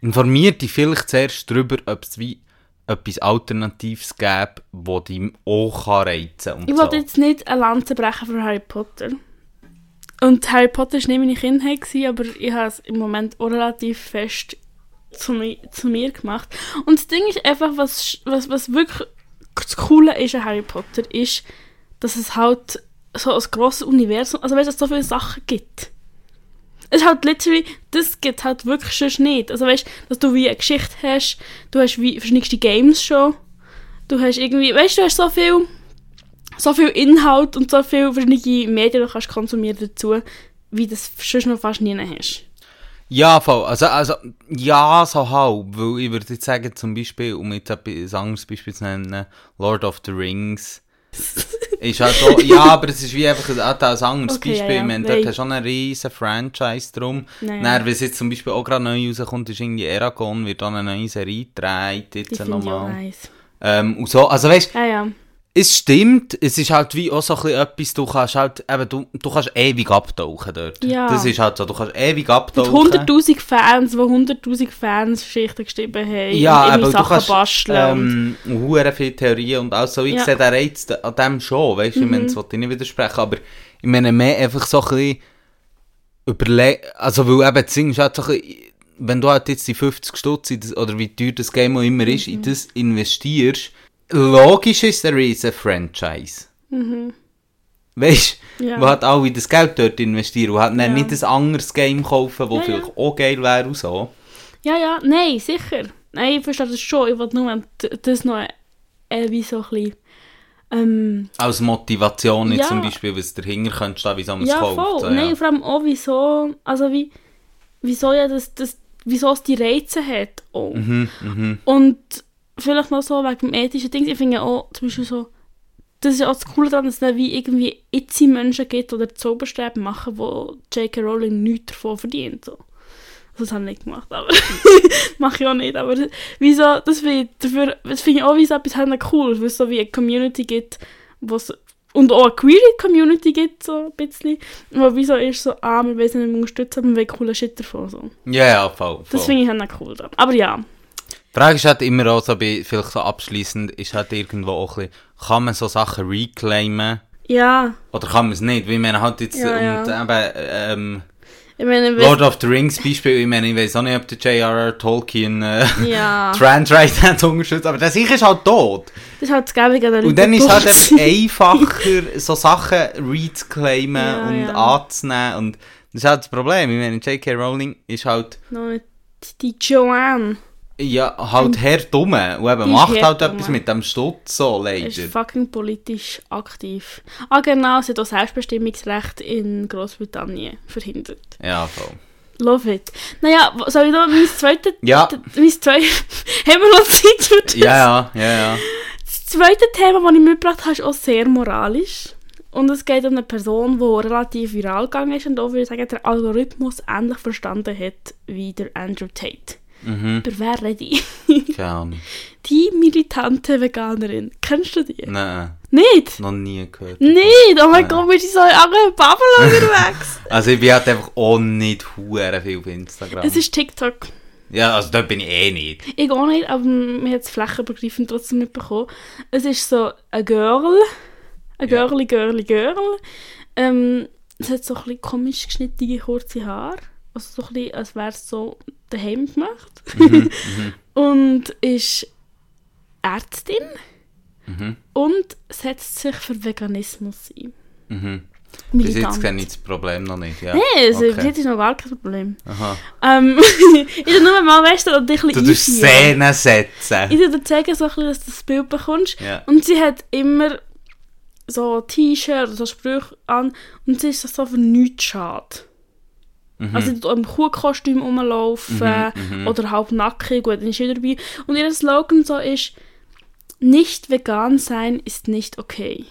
informiert dich vielleicht zuerst darüber, ob es wie etwas Alternatives gäbe, das dich auch reizen kann. Ich so. wollte jetzt nicht eine Lanze brechen für Harry Potter. Und Harry Potter war nicht meine Kindheit, gewesen, aber ich habe es im Moment auch relativ fest zu mir, zu mir gemacht. Und das Ding ist einfach, was, was, was wirklich das Coole ist an Harry Potter, ist, dass es halt so ein grosses Universum, also weißt du, dass es so viele Sachen gibt. Es halt literally, das gibt halt wirklich schon nicht. Also weißt du, dass du wie eine Geschichte hast, du hast wie verschiedenste Games schon, du hast irgendwie, weißt du, hast so viel so viel Inhalt und so viele verschiedene Medien du kannst konsumieren dazu, wie das sonst noch fast nie hast. Ja, voll. Also, also, ja, so halb. Weil ich würde jetzt sagen, zum Beispiel, um jetzt ein anderes Beispiel zu nennen, Lord of the Rings. ist halt so, ja, aber es ist wie einfach ein, ein anderes Okay, Beispiel. ja, ja. Meine, dort hast du schon einen riesen Franchise drum. Nein. Dann, wenn es jetzt zum Beispiel auch gerade neu rauskommt, ist irgendwie Eragon, wird dann eine neue Serie gedreht, Die jetzt nochmal. nice. Ähm, und so, also weißt Ja, ja. Es stimmt, es ist halt wie auch so ein bisschen etwas, du kannst halt, eben, du, du kannst ewig abtauchen dort. Ja. Das ist halt so, du kannst ewig Mit abtauchen. 100'000 Fans, die 100'000 Fans Geschichten geschrieben haben Ja, und aber irgendwie du Sachen kannst basteln. ähm, hure viele Theorien und auch so, ich Ja. Mhm. sehe den Reiz an dem schon, weißt du, ich meine, das wollte ich nicht widersprechen, aber ich meine mehr einfach so ein bisschen überlegen, also weil eben das Ding ist halt so ein bisschen, wenn du halt jetzt die 50 Stutz oder wie teuer das Game auch immer ist, Mhm. in das investierst, logisch ist ein riesen Franchise. Weißt du, Mhm. Ja. wo halt alle das Geld dort investieren und halt dann Ja. nicht ein anderes Game kaufen, das Ja, vielleicht auch geil wäre und so. Ja, ja, nein, sicher. Nein, ich verstehe das schon. Ich wollte nur das noch äh, wie so ein bisschen... Ähm, Als Motivation jetzt Ja. zum Beispiel, was dahinter könnte stehen, wieso man es ja, kauft. voll. So, Nein, ja. vor allem auch, wieso... Also wie... Wieso ja das... das wieso es die Reize hat auch. Mhm, mhm. Und vielleicht noch so wegen dem ethischen Ding, ich finde auch zum Beispiel so, das ist auch das Coole daran, dass es dann wie irgendwie itzy Menschen gibt oder Zauberstäbe machen, wo J.K. Rowling nichts davon verdient. So. Also das habe ich nicht gemacht, aber mache ich auch nicht. Aber wieso, das finde ich, auch wie so etwas halt noch cool, weil es so wie eine Community gibt, wo's, und auch eine queer Community gibt, so ein bisschen, wo wieso ist so, ah, wir wollen sie nicht unterstützen, aber wir wollen coolen Shit davon. So. Ja, ja, voll. voll. Das finde ich halt noch cool daran. Aber ja, Die Frage ist halt immer auch so, bei, vielleicht so abschließend, ist halt irgendwo auch ein bisschen, kann man so Sachen reclaimen ja, oder kann man es nicht? Weil man halt jetzt, Ja, ja. und eben, ähm, Ich meine, Lord of the Rings Beispiel, ich meine, ich weiß auch nicht, ob der J.R.R. Tolkien äh, ja, Transright hat unterstützt, aber der sicher ist halt tot. das ist halt das Gäbige an der Und dann ist es halt einfach einfacher, so Sachen reclaimen Ja, und ja. anzunehmen. Und das ist halt das Problem. Ich meine, J.K. Rowling ist halt, Noch nicht die Joanne. Ja, halt her dumm. Und eben macht halt dumm. etwas mit dem Stutz so, leider. ist fucking politisch aktiv. Ah genau, sie hat auch Selbstbestimmungsrecht in Großbritannien verhindert. Ja, voll. Love it. Naja, soll ich noch mein zweites... Ja. Mein zweites... Haben wir noch Zeit für das? Ja, ja, ja, ja. Das zweite Thema, das ich mitgebracht habe, ist auch sehr moralisch. Und es geht um eine Person, die relativ viral gegangen ist und auch, würde ich sagen, der Algorithmus ähnlich verstanden hat wie der Andrew Tate. Mhm. Über wer rede ich? Keine Ahnung. Die militante Veganerin. Kennst du die? Nein, Nicht? noch nie gehört. Nicht! Oh mein. Gott, bist du so in anderen Bubble unterwegs? Also ich bin halt einfach auch nicht hure viel auf Instagram. es ist TikTok. ja, also dort bin ich eh nicht. Ich auch nicht, aber man hat es flächenübergreifend trotzdem mitbekommen. Es ist so ein Girl. Ein Ja. Girlie, Girlie, Girl. Ähm, es hat so ein bisschen komisch geschnittene, kurze Haare. Also so ein bisschen, als wäre es so daheim gemacht. Mhm, Und ist Ärztin Mhm. und setzt sich für Veganismus ein. Mhm. Bis jetzt kenne ich das Problem noch nicht. Ja. Nein, also, Okay. bis jetzt ist noch gar kein Problem. Aha. Ähm, ich will nur mal weißt du, dich ein Du bisschen tust einführen. Szenen setzen. Ich will dir zeigen, so ein bisschen, dass du das Bild bekommst. Ja. Und sie hat immer so T-Shirt oder so Sprüche an und sie ist so für nichts schade. Mhm. Also auch im Kuhkostüm rumlaufen Mhm, mhm. oder halb nackig, gut, dann ist sie dabei. Und ihr Slogan so ist, nicht vegan sein ist nicht okay.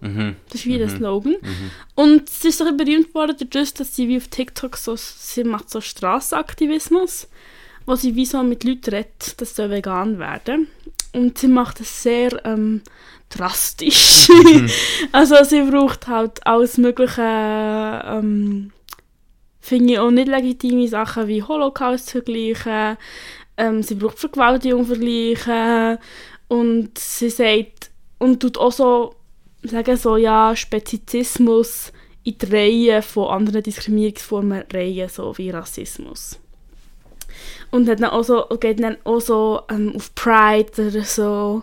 Mhm. Das ist wie der Mhm. Slogan. Mhm. Und sie ist bisschen berühmt worden dadurch, dass sie wie auf TikTok so, sie macht so Straßenaktivismus, wo sie wie so mit Leuten redet, dass sie vegan werden. Und sie macht es sehr ähm, drastisch. also sie braucht halt alles mögliche, ähm, finde ich auch nicht legitime Sachen wie Holocaust vergleichen. Ähm, sie braucht Vergewaltigung vergleichen. Und sie sagt, und tut auch so sagen so, ja, Spezizismus in die Reihe von anderen Diskriminierungsformen reihen, so wie Rassismus. Und hat dann auch so, geht dann auch so ähm, auf Pride oder so.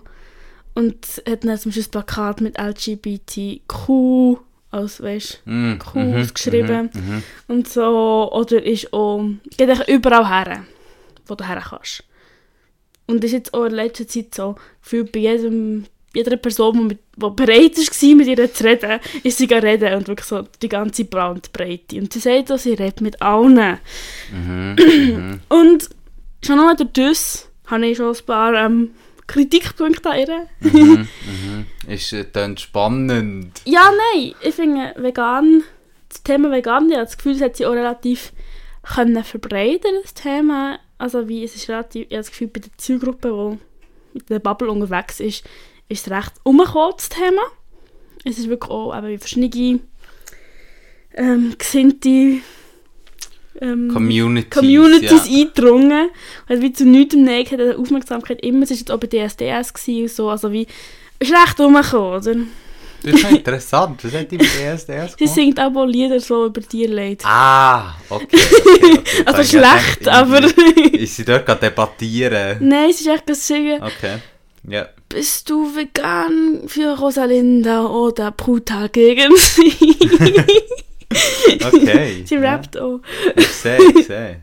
Und hat dann zum Beispiel ein Plakat mit LGBTQ als, weißt Mhm. Q Mhm. ausgeschrieben. Mhm. Mhm. und so. Oder ist auch, geht eigentlich überall her, wo du her kannst. Und ist jetzt auch in letzter Zeit so, gefühlt bei jedem, jeder Person, die, mit, die bereit war, mit ihr zu reden, ist sie reden und wirklich so die ganze Bandbreite. Und sie sagt auch, sie redet mit allen. Mhm. Mhm. Und schon nur durch das habe ich schon ein paar ähm, Kritikpunkte an ihr. Mhm. Mhm. Ist äh, dann spannend. Ja, nein, ich finde vegan, das Thema vegan, ich habe das Gefühl, es hat sich auch relativ können verbreiten, das Thema. Also wie, es ist relativ, ich habe das Gefühl, bei der Zielgruppe, die mit der Bubble unterwegs ist, ist es recht umgekommen, das Thema. Es ist wirklich auch eben wie verschiedene ähm, gesinnte ähm, Communities. Communities Ja. eingedrungen. Also wie zu nichts im Nähen hat die Aufmerksamkeit immer, es war jetzt bei DSDS und so, also wie, ist recht umgekommen, oder? Das ist ja interessant. Was hat die mit Sie gemacht? singt auch Lieder so über Tierleid. Ah, okay. okay, okay. also schlecht, gedacht, aber... Ist sie dort gerade debattieren? Nein, sie ist echt gesungen. Okay. Ja. Bist du vegan für Rosalinda oder brutal gegen sie? Okay. sie rappt auch. Ja. Ich sehe, ich sehe.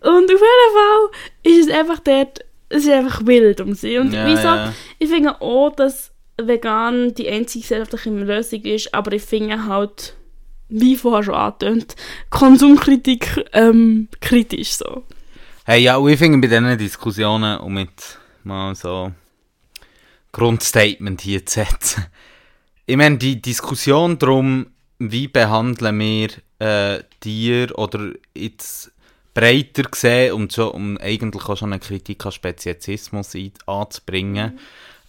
Und auf jeden Fall ist es einfach dort, es ist einfach wild um sie. Und Ja, wieso? ja. Ich finde auch, dass vegan die einzige gesellschaftliche Lösung ist, aber ich finde halt, wie vorher schon angetönt, Konsumkritik ähm, kritisch so. Hey, ja, und ich finde bei diesen Diskussionen, um mit mal so Grundstatement hier zu setzen, ich meine, die Diskussion darum, wie behandeln wir äh, Tiere oder jetzt breiter gesehen, um, schon, um eigentlich auch schon eine Kritik an Speziesismus ein- anzubringen.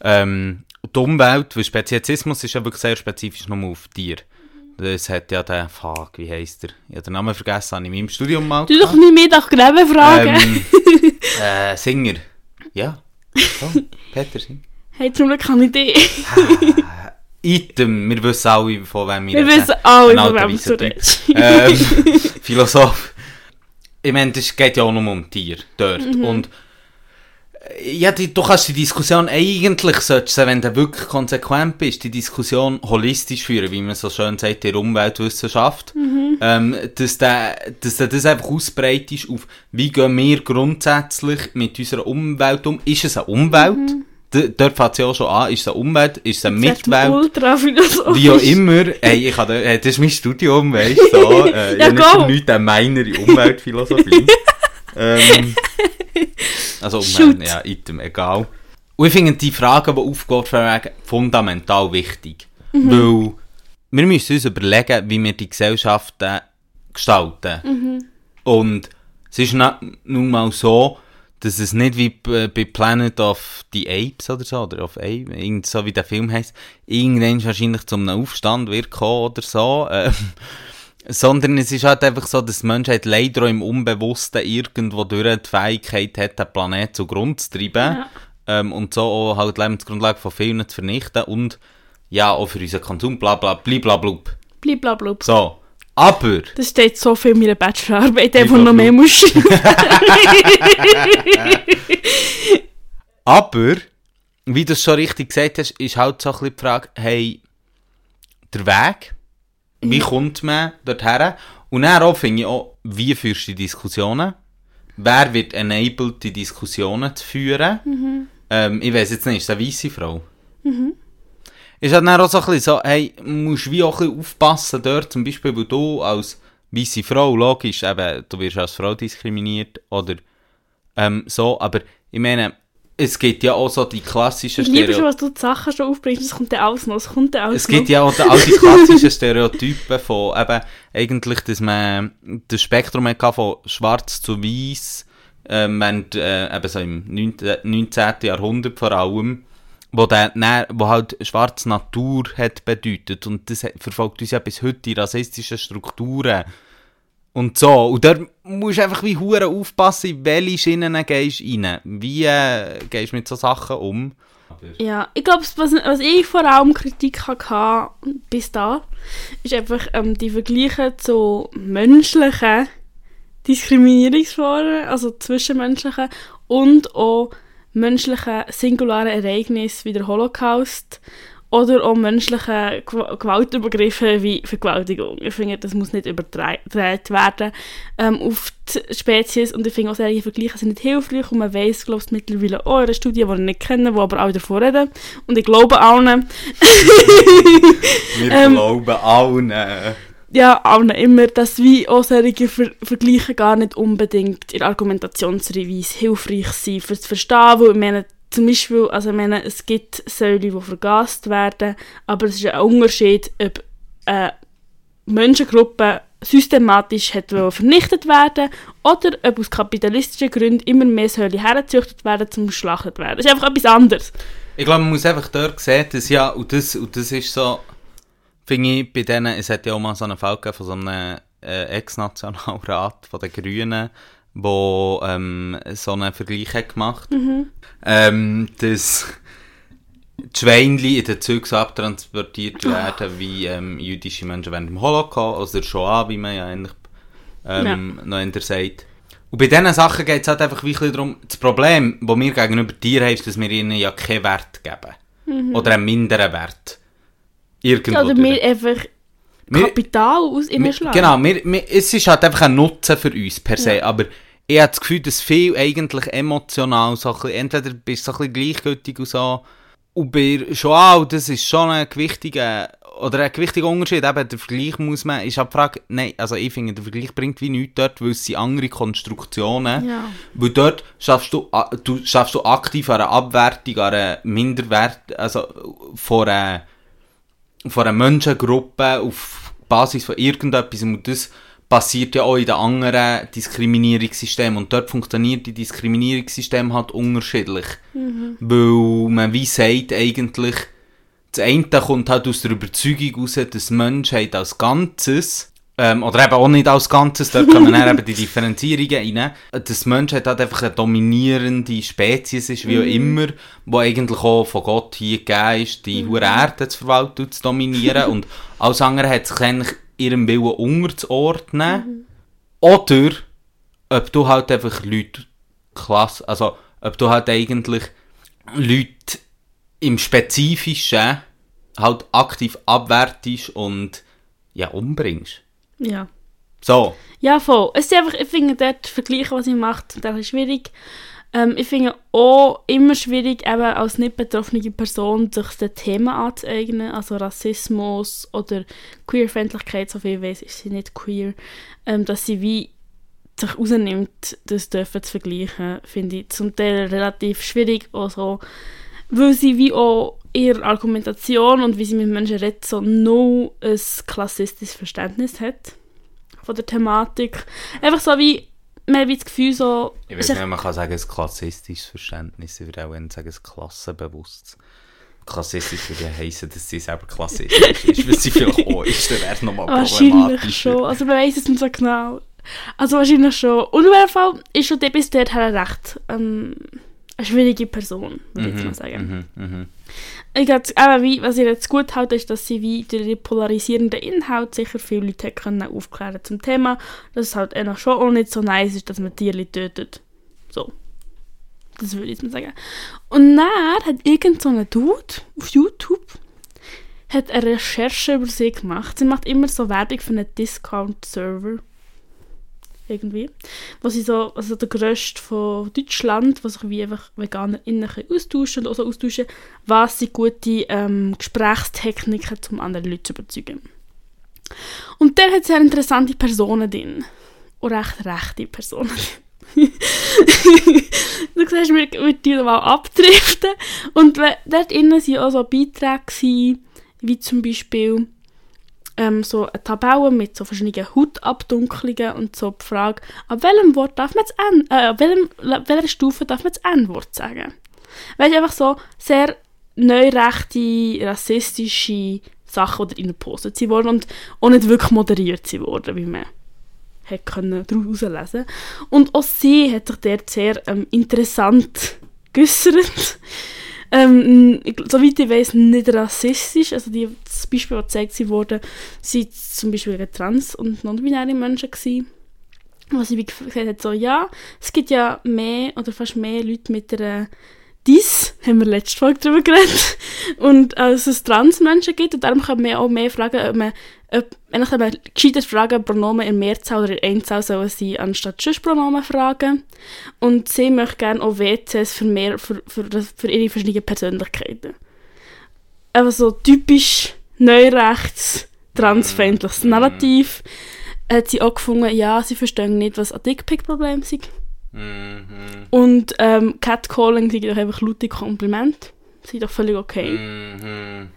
Ähm, die Umwelt, weil Speziesismus ist ja wirklich sehr spezifisch nur auf Tiere. Das hat ja der, fuck, wie heisst der? Ich habe den Namen vergessen, habe ich in meinem Studium mal Du doch nicht mehr nach Gräben fragen. Ähm, äh, Singer. Ja. So, Peter Singer. Hey, zum Glück kann ich die. Item, wir wissen alle, von wem wir Wir reden. wissen alle, von wem du redest. ähm, Philosoph. Ich meine, es geht ja auch nur um Tier dort. Mhm. Und äh, ja, die, du kannst die Diskussion eigentlich, solltest du, wenn du wirklich konsequent bist, die Diskussion holistisch führen, wie man so schön sagt, in der Umweltwissenschaft. Mhm. Ähm, dass, der, dass das einfach ausbreitest auf, wie gehen wir grundsätzlich mit unserer Umwelt um? Ist es eine Umwelt? D dort fängt es ja auch schon an. Ist eine Umwelt? Ist Jetzt Mitwelt? Ultra. Wie auch immer, hey, ich habe, äh, das ist mein Studium, weißt du, so, äh, Ja, ich habe nicht eine meinere Umweltphilosophie. ähm, also. Umwelt, ja, Item, egal. Und ich finde die Fragen, die aufgeworfen werden, fundamental wichtig. Weil, wir müssen uns überlegen, wie wir die Gesellschaft äh, gestalten. Und es ist nun mal so, dass es nicht wie b- bei Planet of the Apes oder so, oder of Apes, irgend so wie der Film heisst, irgendwann wahrscheinlich zu einem Aufstand wird kommen oder so, ähm, sondern es ist halt einfach so, dass die Menschheit leider auch im Unbewussten irgendwo durch die Fähigkeit hat, den Planet zugrunde zu treiben Ja. ähm, und so auch halt die Lebensgrundlage von vielen zu vernichten und ja, auch für unseren Konsum, bla bla, bliblablub. Blablabla. So, aber... Das steht so viel in meiner Bachelorarbeit, der noch mehr muss schreiben. Aber, wie du es schon richtig gesagt hast, ist halt so ein bisschen die Frage, hey, der Weg, wie kommt man dorthin? Und dann auch finde ich auch, wie führst du die Diskussionen? Wer wird enabled, die Diskussionen zu führen? Ähm, ich weiß jetzt nicht, ist es eine weisse Frau? Ist halt dann auch so ein bisschen so, hey, musst wie auch ein bisschen aufpassen dort, zum Beispiel, weil du als weisse Frau, logisch, eben, du wirst als Frau diskriminiert, oder ähm, so, aber ich meine, es gibt ja auch so die klassischen Ich liebe schon, Stereotypen. was du die Sachen schon aufbringst. Es kommt dann alles noch. Es kommt dann alles Es gibt noch. ja auch die, all die klassischen Stereotypen von eben eigentlich, dass man das Spektrum hatte von schwarz zu weiß, ähm, während, äh, eben so im 19. 19. Jahrhundert vor allem, wo, der, wo halt schwarz Natur hat bedeutet und das verfolgt uns ja bis heute die rassistischen Strukturen und so. Und da musst du einfach wie hure aufpassen, welche Schienen gehst du rein. Wie äh, gehst du mit so Sachen um? Ja, ich glaube, was, was ich vor allem Kritik hatte bis da, ist einfach ähm, die Vergleiche zu menschlichen Diskriminierungsformen, also zwischenmenschlichen und auch menschlichen singularen Ereignissen wie der Holocaust oder auch menschliche Gew- Gewaltübergriffe wie Vergewaltigung. Ich finde, das muss nicht übertragen werden ähm, auf die Spezies und ich finde auch solche Vergleiche sind nicht hilfreich und man weiss, glaube ich, mittlerweile auch in einer Studie, die ich nicht kenne, die aber alle davon reden und ich glaube allen, Wir Ähm, glauben allen. Ja, allen immer, dass wie auch solche Ver Vergleiche gar nicht unbedingt in der Argumentationsweise hilfreich sind, für zu verstehen, weil ich meine, zum Beispiel, also ich meine, es gibt Säulen, die vergast werden, aber es ist ein Unterschied, ob eine Menschengruppe systematisch hat vernichtet werden oder ob aus kapitalistischen Gründen immer mehr Säulen hergezüchtet werden, zum geschlachtet werden. Das ist einfach etwas anderes. Ich glaube, man muss einfach dort sehen, dass ja, und das, und das ist so, finde ich, bei denen, es hat ja auch mal so einen Fall gegeben von so einem äh, Ex-Nationalrat von den Grünen, wo ähm, so einen Vergleich hat gemacht ähm, dass die Schweinli in den Zügen so abtransportiert werden wie ähm, jüdische Menschen während dem Holocaust, also der Shoah, wie man ja eigentlich ähm, noch eher sagt. Und bei diesen Sachen geht es halt einfach wirklich darum, das Problem, das wir gegenüber Tieren haben, ist, dass wir ihnen ja keinen Wert geben. Oder einen minderen Wert. Irgendwo Oder durch. wir einfach Wir- Kapital aus Wir- schlagen. Genau, wir, wir, es ist halt einfach ein Nutzen für uns per se, aber ich habe das Gefühl, dass viel eigentlich emotional, so bisschen, entweder bist du so ein bisschen gleichgültig und so, und bei Joao, das ist schon ein gewichtiger, oder ein gewichtiger Unterschied, eben der Vergleich muss man, ist halt die Frage, nein, also ich finde, der Vergleich bringt wie nichts dort, weil es sind andere Konstruktionen, Ja. weil dort schaffst du, du schaffst du aktiv an einer Abwertung, an einer Minderwert, also von einer, von einer Menschengruppe auf Basis von irgendetwas und das passiert ja auch in den anderen Diskriminierungssystemen und dort funktioniert die Diskriminierungssystem halt unterschiedlich, weil man wie sagt eigentlich, das eine kommt halt aus der Überzeugung heraus, dass Menschheit als Ganzes ähm, oder eben auch nicht als Ganzes, dort kommen dann eben die Differenzierungen rein, dass Mensch halt einfach eine dominierende Spezies ist, wie auch immer, wo eigentlich auch von Gott hier gegeben ist, die mhm. Erde zu verwalten und zu dominieren und alles andere hat sich eigentlich ihrem Willen unterzuordnen. Mhm. Oder ob du halt einfach Leute klasse, also ob du halt eigentlich Leute im Spezifischen halt aktiv abwertest und ja, umbringst. Ja. So. Ja, voll. Es ist einfach, ich finde, dort vergleichen, was ich mache, das ist schwierig. Ähm, ich finde auch immer schwierig, eben als nicht betroffene Person sich das Thema anzueignen, also Rassismus oder Queerfeindlichkeit, so viel weiß ist sie nicht queer, ähm, dass sie wie sich rausnimmt, das dürfen zu vergleichen, finde ich zum Teil relativ schwierig, also, weil sie wie auch ihre Argumentation und wie sie mit Menschen redet, so no ein klassistisches Verständnis hat von der Thematik. Einfach so wie, man hat das Gefühl so... Ich weiß nicht, man kann sagen, ein klassistisches Verständnis, ich würde auch sagen, ein klassenbewusstes. Klassistisch würde ja heissen, dass sie selber klassistisch ist, weil sie vielleicht auch ist, dann wäre es nochmal Wahrscheinlich schon, also man weiss es nicht so genau. Also wahrscheinlich schon. Und auf jeden Fall ist schon bis dahin recht ähm, eine schwierige Person, würde ich jetzt mhm, mal sagen. Mm -hmm, ich glaube, aber wie, was ich jetzt gut halte, ist, dass sie wie durch die polarisierenden Inhalt sicher viele Leute können aufklären zum Thema, dass es halt noch schon auch nicht so nice ist, dass man Tiere tötet. So. Das würde ich jetzt mal sagen. Und dann hat irgend so ein Dude auf YouTube hat eine Recherche über sie gemacht. Sie macht immer so Werbung für einen Discount-Server irgendwie. Was ist so, also der grösste von Deutschland, was sich wie einfach VeganerInnen austauschen und auch austauschen, was sind gute ähm, Gesprächstechniken, um andere Leute zu überzeugen. Und der hat sehr interessante Personen drin. Und recht rechte Personen. du siehst, wir, wir die mal abdriften. Und dort innen waren auch so Beiträge, wie zum Beispiel ähm, so eine Tabelle mit so verschiedenen Hautabdunklungen und so die Frage, ab welchem Wort darf man das äh, ab welchem, welcher Stufe darf man das N-Wort sagen? Weil einfach so sehr neurechte, rassistische Sachen, die ihnen gepostet wurden und auch nicht wirklich moderiert wurden, wie man hätte können daraus lesen Und auch sie hat sich dort sehr ähm, interessant geäußert ähm, soweit ich weiß, nicht rassistisch. Also die, das Beispiel, das gezeigt wurde, sind zum Beispiel trans- und non-binäre Menschen gewesen. Was sie gesagt hat, so, ja, es gibt ja mehr oder fast mehr Leute mit einer dies haben wir letzte Folge darüber geredet. Und als es Transmenschen gibt, und darum können wir auch mehr fragen, ob man, ob, wenn ich man gescheitert fragen, Pronomen in Mehrzahl oder in Einzahl sollen sie anstatt Pronomen fragen. Und sie möchten gerne auch WCs für, mehr, für, für, für ihre verschiedenen Persönlichkeiten. Aber so typisch neurechts, transfeindliches mhm. Narrativ. Hat sie auch gefunden, ja, sie verstehen nicht, was ein Dickpick-Problem ist. Mhm. Und ähm, Catcalling sind doch einfach laute Komplimente. Sind doch völlig okay. Mhm.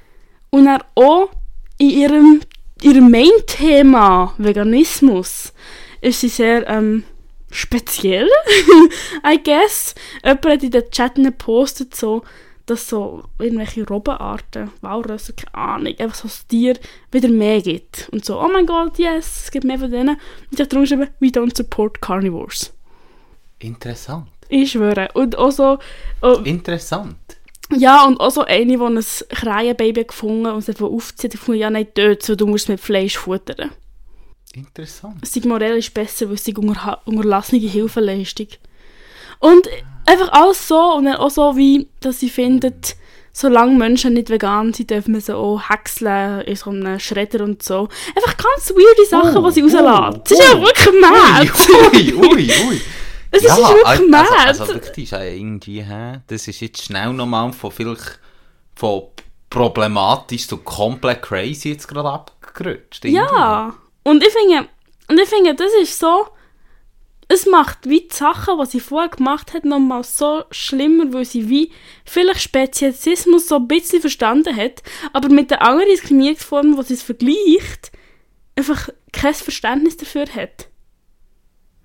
Und dann auch in ihrem, ihrem Main-Thema Veganismus ist sie sehr ähm, speziell, I guess. Jemand hat in den Chat gepostet, so, dass so irgendwelche Robbenarten, Walrösser, keine Ahnung, einfach so das Tier wieder mehr gibt. Und so, oh mein Gott, yes, es gibt mehr von denen. Und ich habe drunter geschrieben, we don't support carnivores. Interessant. Ich schwöre. Und auch so... Oh, Interessant. Ja, und auch so eine, die ein Krähenbaby gefunden und sie aufzieht, die gefunden, ja, nein, dort, so, du musst mit Fleisch futtern. Interessant. Es ist moralisch besser, weil es ist unter unterlassene Hilfeleistung. Und einfach alles so, und dann auch so, wie, dass sie findet, solange Menschen nicht vegan sind, dürfen wir sie auch häckseln in so einem Schredder und so. Einfach ganz weirde Sachen, oh, die sie rauslassen. Oh, das ist ja oh. wirklich mad. Ui, ui, ui. Es ja, ist wirklich also, mad. Also, also wirklich, irgendwie, hä? das ist jetzt schnell nochmal von vielleicht von problematisch zu komplett crazy jetzt gerade abgerutscht. Ja, und ich finde, und ich finde, das ist so, es macht wie die Sachen, die sie vorher gemacht hat, nochmal so schlimmer, weil sie wie vielleicht Speziesismus so ein bisschen verstanden hat, aber mit den anderen Diskriminierungsformen, die sie es vergleicht, einfach kein Verständnis dafür hat.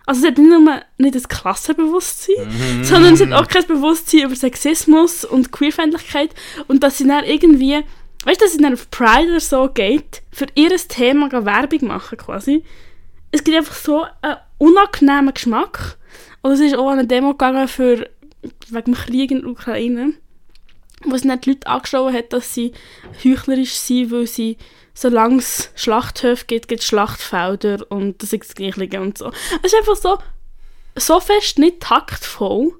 Also sie hat nicht nur nicht das Klassenbewusstsein, mhm. sondern sie hat auch kein Bewusstsein über Sexismus und Queerfeindlichkeit und dass sie dann irgendwie weißt du, dass es dann auf Pride oder so geht, für ihr Thema Werbung machen quasi. Es gibt einfach so einen unangenehmen Geschmack. Und es ist auch an eine Demo gegangen für, wegen dem Krieg in der Ukraine, wo es nicht die Leute angeschaut hat, dass sie heuchlerisch sind, weil sie, solange es Schlachthöfe gibt, gibt es Schlachtfelder und das ist das Gleiche und so. Es ist einfach so, so fest nicht taktvoll,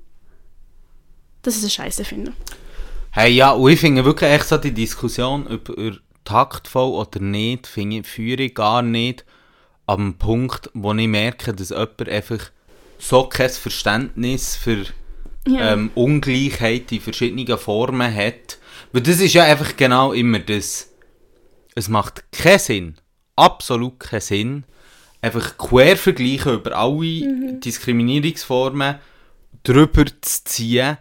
dass ich es scheiße finde. Hey, ja, und ich finde wirklich echt so die Diskussion über, taktvoll oder nicht, finde ich, führe ich gar nicht am Punkt, wo ich merke, dass jemand einfach so kein Verständnis für Ja. ähm, Ungleichheit in verschiedenen Formen hat. Weil das ist ja einfach genau immer das. Es macht keinen Sinn, absolut keinen Sinn, einfach quer vergleichen über alle Diskriminierungsformen drüber zu ziehen,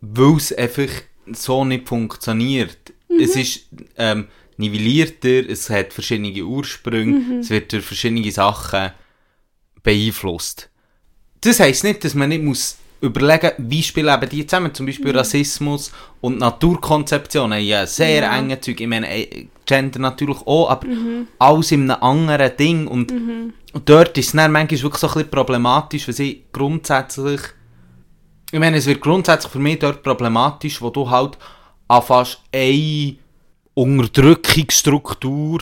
weil es einfach so nicht funktioniert. Es ist ähm, nivellierter, es hat verschiedene Ursprünge, es wird durch verschiedene Sachen beeinflusst. Das heisst nicht, dass man nicht muss überlegen, wie spielen eben die zusammen. Zum Beispiel Rassismus und Naturkonzeption haben ja sehr Ja. enge Zeug. Ich meine, Gender natürlich auch, aber alles in einem anderen Ding. Und, und dort ist es dann manchmal wirklich so ein bisschen problematisch, weil sie grundsätzlich ich meine, es wird grundsätzlich für mich dort problematisch, wo du halt an fast eine Unterdrückungsstruktur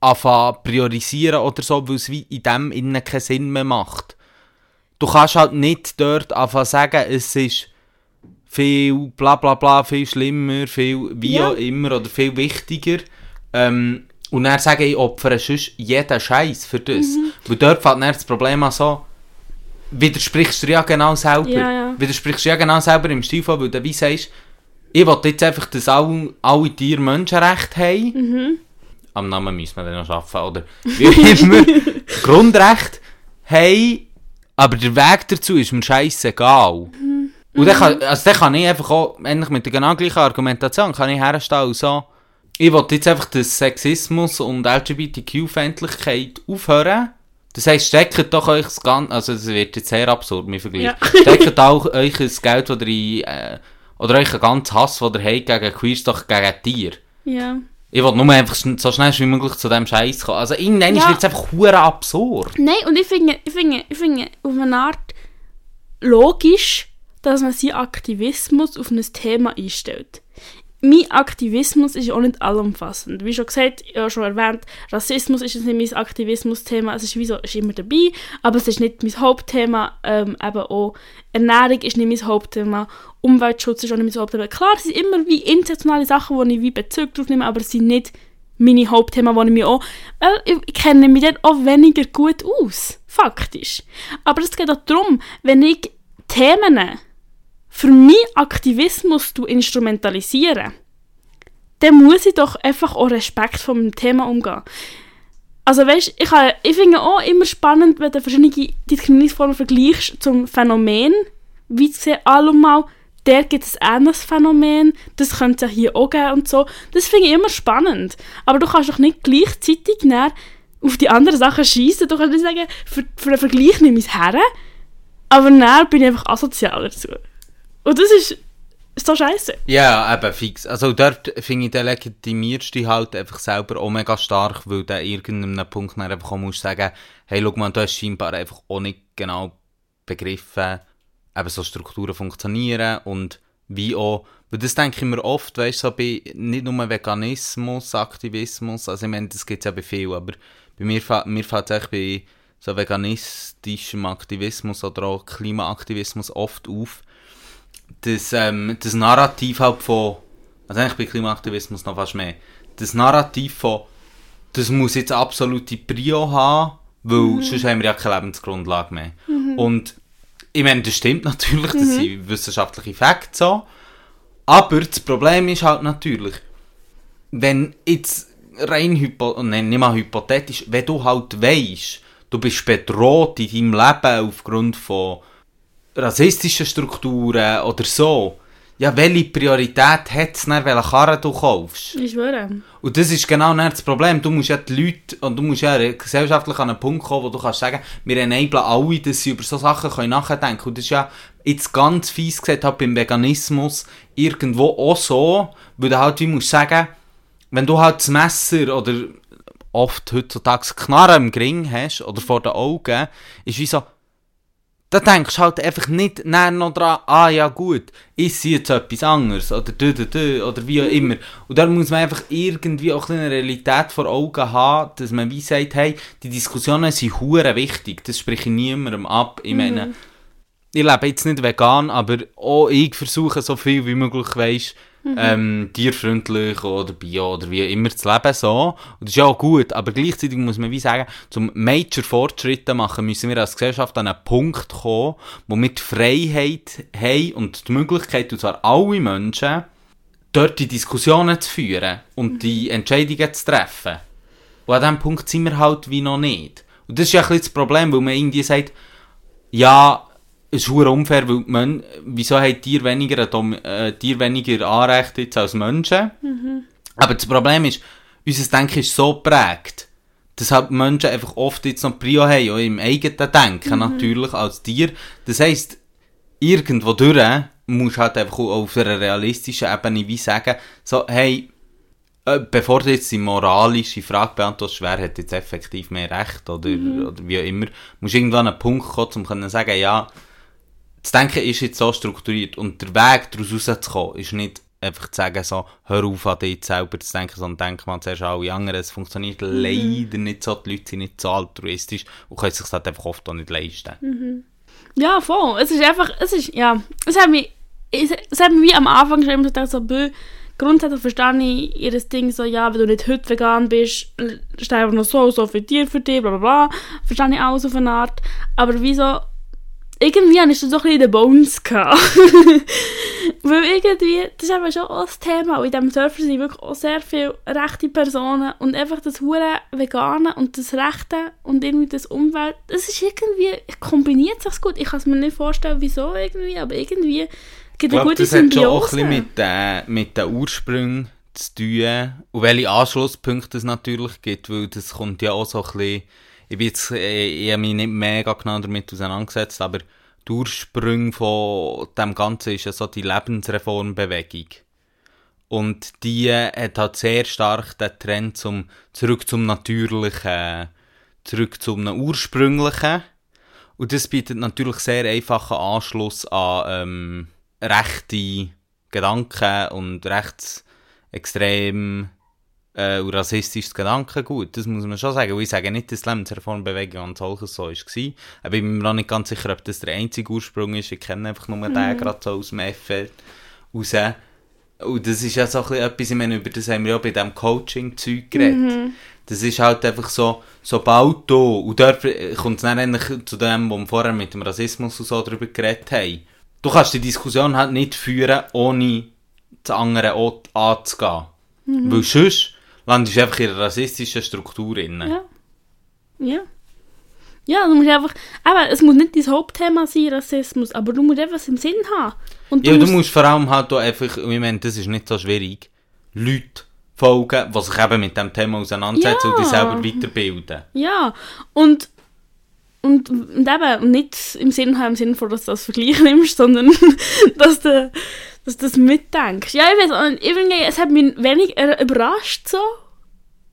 anfangen priorisieren oder so, weil es wie in dem innen keinen Sinn mehr macht. Du kannst halt nicht dort anfangen sagen, es ist viel bla bla bla, viel schlimmer, viel wie Ja. auch immer oder viel wichtiger. Ähm, und dann sagen, ich opfere sonst jeden Scheiß für das. Mhm. Weil dort fällt dann das Problem an so, widersprichst du ja genau selber. Ja, ja. Widersprichst du ja genau selber im Stil von, weil du wie sagst, ich will jetzt einfach, dass alle, alle Tiere Menschenrechte haben. Mhm. Am Namen müssen wir dann noch arbeiten, oder wie immer. Grundrecht haben, aber der Weg dazu ist mir scheissegal. Mhm. Und dann kann, also dann kann ich einfach auch, ähnlich mit der genau gleichen Argumentation, kann ich herstellen und so, ich will jetzt einfach, dass Sexismus und LGBTQ-Feindlichkeit aufhören. Das heisst, steckt doch euch das Ganze, also das wird jetzt sehr absurd, mein Vergleich. Ja. Steckt auch euch das Geld, das ihr in, äh, oder euch einen ganzen Hass, den ihr habt gegen Queers, doch gegen Tiere. Ja. Ich will nur einfach so schnell wie möglich zu dem Scheiß kommen. Also irgendwann Ja. wird es einfach hure absurd. Nein, und ich finde, ich finde, ich finde auf eine Art logisch, dass man seinen Aktivismus auf ein Thema einstellt. Mein Aktivismus ist auch nicht allumfassend. Wie schon gesagt, ich habe schon erwähnt, Rassismus ist nicht mein Aktivismusthema. Es ist, wie so, ist immer dabei, aber es ist nicht mein Hauptthema. Ähm, eben auch Ernährung ist nicht mein Hauptthema. Umweltschutz ist auch nicht mein Hauptthema. Klar, es sind immer wie internationale Sachen, wo ich wie Bezug drauf nehme, aber es sind nicht meine Hauptthemen, wo ich mich auch... Weil ich, kenne mich dort auch weniger gut aus, faktisch. Aber es geht auch darum, wenn ich Themen für meinen Aktivismus instrumentalisiere, dann muss ich doch einfach auch Respekt vor meinem Thema umgehen. Also weißt, ich, ich finde auch immer spannend, wenn du verschiedene Diskriminierungsformen vergleichst zum Phänomen, wie zu sehen, allemal, der gibt es ein ähnliches Phänomen, das könnte es ja hier auch geben und so. Das finde ich immer spannend. Aber du kannst doch nicht gleichzeitig auf die anderen Sachen schießen. Du kannst nicht sagen, für, für den Vergleich nehme ich es aber dann bin ich einfach asozial dazu. Und das ist so scheiße. Ja, eben fix. Also dort finde ich, der legitimierst dich halt einfach selber auch mega stark, weil du an irgendeinem Punkt dann einfach auch musst sagen, hey, schau mal, du hast scheinbar einfach auch nicht genau begriffen, eben so Strukturen funktionieren und wie auch, weil das denke ich mir oft, weißt du, so bei nicht nur Veganismus, Aktivismus, also ich meine, das gibt es ja bei vielen, aber bei mir, mir fällt es bei so veganistischem Aktivismus oder auch Klimaaktivismus oft auf, das, ähm, das Narrativ halt von, also eigentlich bei Klimaaktivismus noch fast mehr, das Narrativ von, das muss jetzt absolute Prio haben, weil sonst haben wir ja keine Lebensgrundlage mehr. Und ich meine, das stimmt natürlich, das sind wissenschaftliche Fakten so, aber das Problem ist halt natürlich, wenn jetzt rein hypo nein, nicht mal hypothetisch, wenn du halt weisst, du bist bedroht in deinem Leben aufgrund von rassistischen Strukturen oder so, ja, welche Priorität hat es dann, welche Karre du kaufst? Ich schwöre. Und das ist genau das Problem. Du musst ja die Leute, und du musst ja gesellschaftlich an einen Punkt kommen, wo du kannst sagen, wir enablen alle, dass sie über so Sachen können nachdenken können. Und das ist ja jetzt ganz fies gesagt, halt beim Veganismus irgendwo auch so, weil du halt wie musst sagen, wenn du halt das Messer oder oft heutzutage Knarren im Gring hast oder vor den Augen, ist wie so, da denkst du halt einfach nicht näher noch dran, ah ja gut, ich sehe jetzt etwas anderes oder dü, dü, dü, oder wie auch immer. Und da muss man einfach irgendwie auch eine Realität vor Augen haben, dass man wie sagt, hey, die Diskussionen sind hure wichtig, das spreche ich niemandem ab. Ich meine, ich lebe jetzt nicht vegan, aber auch ich versuche so viel wie möglich, weißt, mhm. ähm, tierfreundlich oder bio oder wie immer zu leben, so. Und das ist ja auch gut, aber gleichzeitig muss man wie sagen, zum Major Fortschritte machen, müssen wir als Gesellschaft an einen Punkt kommen, wo wir die Freiheit haben und die Möglichkeit, und zwar alle Menschen, dort die Diskussionen zu führen und die Entscheidungen zu treffen. Und an diesem Punkt sind wir halt wie noch nicht. Und das ist ja ein bisschen das Problem, weil man irgendwie sagt, ja, es ist unfair, weil man, wieso haben Tiere weniger, äh, Tiere weniger Anrechte als Menschen? Mhm. Aber das Problem ist, unser Denken ist so geprägt, dass halt Menschen einfach oft jetzt noch Prio haben, auch im eigenen Denken mhm. natürlich, als Tier. Das heisst, irgendwo durch musst du halt einfach auf einer realistischen Ebene wie sagen, so, hey, äh, bevor du jetzt die moralische Frage beantwortest, wer hat jetzt effektiv mehr Recht oder, mhm. oder wie auch immer, musst du irgendwann an einen Punkt kommen, um zu sagen, ja, das Denken ist jetzt so strukturiert und der Weg daraus rauszukommen ist nicht einfach zu sagen, so, hör auf an dich selber zu denken, sondern denk mal zuerst an alle anderen. Es funktioniert mhm. leider nicht so, die Leute sind nicht so altruistisch und können sich das einfach oft auch nicht leisten. Mhm. Ja, voll. Es ist einfach, es ist, ja, es hat mich, es, es hat mich wie am Anfang schon immer gedacht, so, bö, grundsätzlich verstehe ich ihr Ding so, ja, wenn du nicht heute vegan bist, ist einfach noch so, so viel Tier für dich, bla bla bla. Verstehe ich auch so auf eine Art. Aber wieso irgendwie hatte ich so ein bisschen den Bones. Weil irgendwie, das ist eben schon auch das Thema, und in diesem Surfer sind wirklich auch sehr viele rechte Personen und einfach das hure Vegane und das Rechte und irgendwie das Umwelt, das ist irgendwie, kombiniert sich gut. Ich kann es mir nicht vorstellen, wieso irgendwie, aber irgendwie gibt es eine gute das Symbiose. Das hat schon auch ein bisschen mit, äh, mit den Ursprüngen zu tun und welche Anschlusspunkte es natürlich gibt, weil das kommt ja auch so ein bisschen ich, bin jetzt, äh, ich habe mich nicht mega genau damit auseinandergesetzt, aber der Ursprung von dem Ganzen ist ja so die Lebensreformbewegung. Und die hat halt sehr stark den Trend zum, zurück zum Natürlichen, zurück zum Ursprünglichen. Und das bietet natürlich sehr einfachen Anschluss an ähm, rechte Gedanken und rechtsextrem äh, und rassistisches Gedankengut. Das muss man schon sagen. Und ich sage nicht, dass die Lebensreformbewegung an solches so war. Aber ich bin mir noch nicht ganz sicher, ob das der einzige Ursprung ist. Ich kenne einfach nur mhm. den gerade so aus dem F-Feld raus. Und das ist ja so etwas, ich meine, über das haben wir ja bei diesem Coaching-Zeug geredet. Mhm. Das ist halt einfach so, sobald du, und dort kommt es dann zu dem, wo wir vorher mit dem Rassismus und so darüber geredet haben. Du kannst die Diskussion halt nicht führen, ohne das andere Ort anzugehen. Mhm. Weil sonst landest du einfach in einer rassistischen Struktur drin. Ja. Ja. Ja, du musst einfach, aber es muss nicht dein Hauptthema sein, Rassismus, aber du musst etwas im Sinn haben. Und du ja, musst du musst vor allem halt auch einfach, ich meine, das ist nicht so schwierig, Leute folgen, die sich eben mit dem Thema auseinandersetzen ja. und die selber weiterbilden. Ja, und und, und eben nicht im Sinn haben, im Sinne von, dass du das Vergleich nimmst, sondern dass du dass du das mitdenkst. Ja, ich weiß auch nicht, irgendwie, es hat mich wenig überrascht so,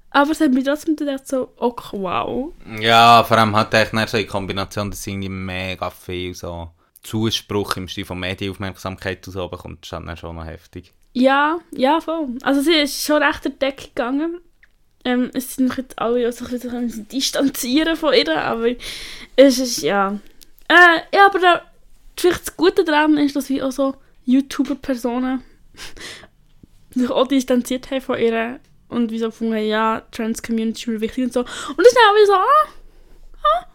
aber es hat mich trotzdem gedacht so, okay, wow. Ja, vor allem hat er so in Kombination, dass irgendwie mega viel so Zuspruch im Stil von Medienaufmerksamkeit und so bekommt, das ist dann schon noch heftig. Ja, ja, voll. Also sie ist schon recht der Decke gegangen. Ähm, es sind jetzt alle so ein bisschen distanzieren von ihr, aber es ist, ja. Äh, ja, aber der, vielleicht das Gute daran ist, dass wir auch so YouTuber-Personen sich auch distanziert haben von ihr und wie so gefunden ja, Trans-Community ist mir wichtig und so. Und das ist dann auch wieder so, ah, ah.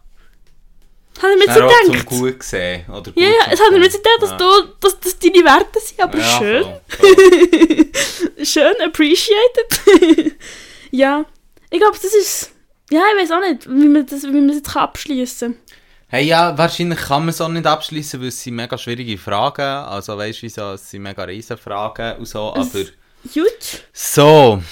Habe ich mir so gedacht. Zum gut gesehen, oder Ja, ja, es hat mir so gedacht, dass, ja. du, dass das deine Werte sind, aber ja, schön. Voll, voll. schön, appreciated. ja, ich glaube, das ist, ja, ich weiß auch nicht, wie man das, wie man das jetzt abschließen kann. Hey, ja, wahrscheinlich kann man es auch nicht abschließen, weil es sind mega schwierige Fragen. Also, weißt du, wieso? Es sind mega riesen Fragen und so, aber. Gut. So.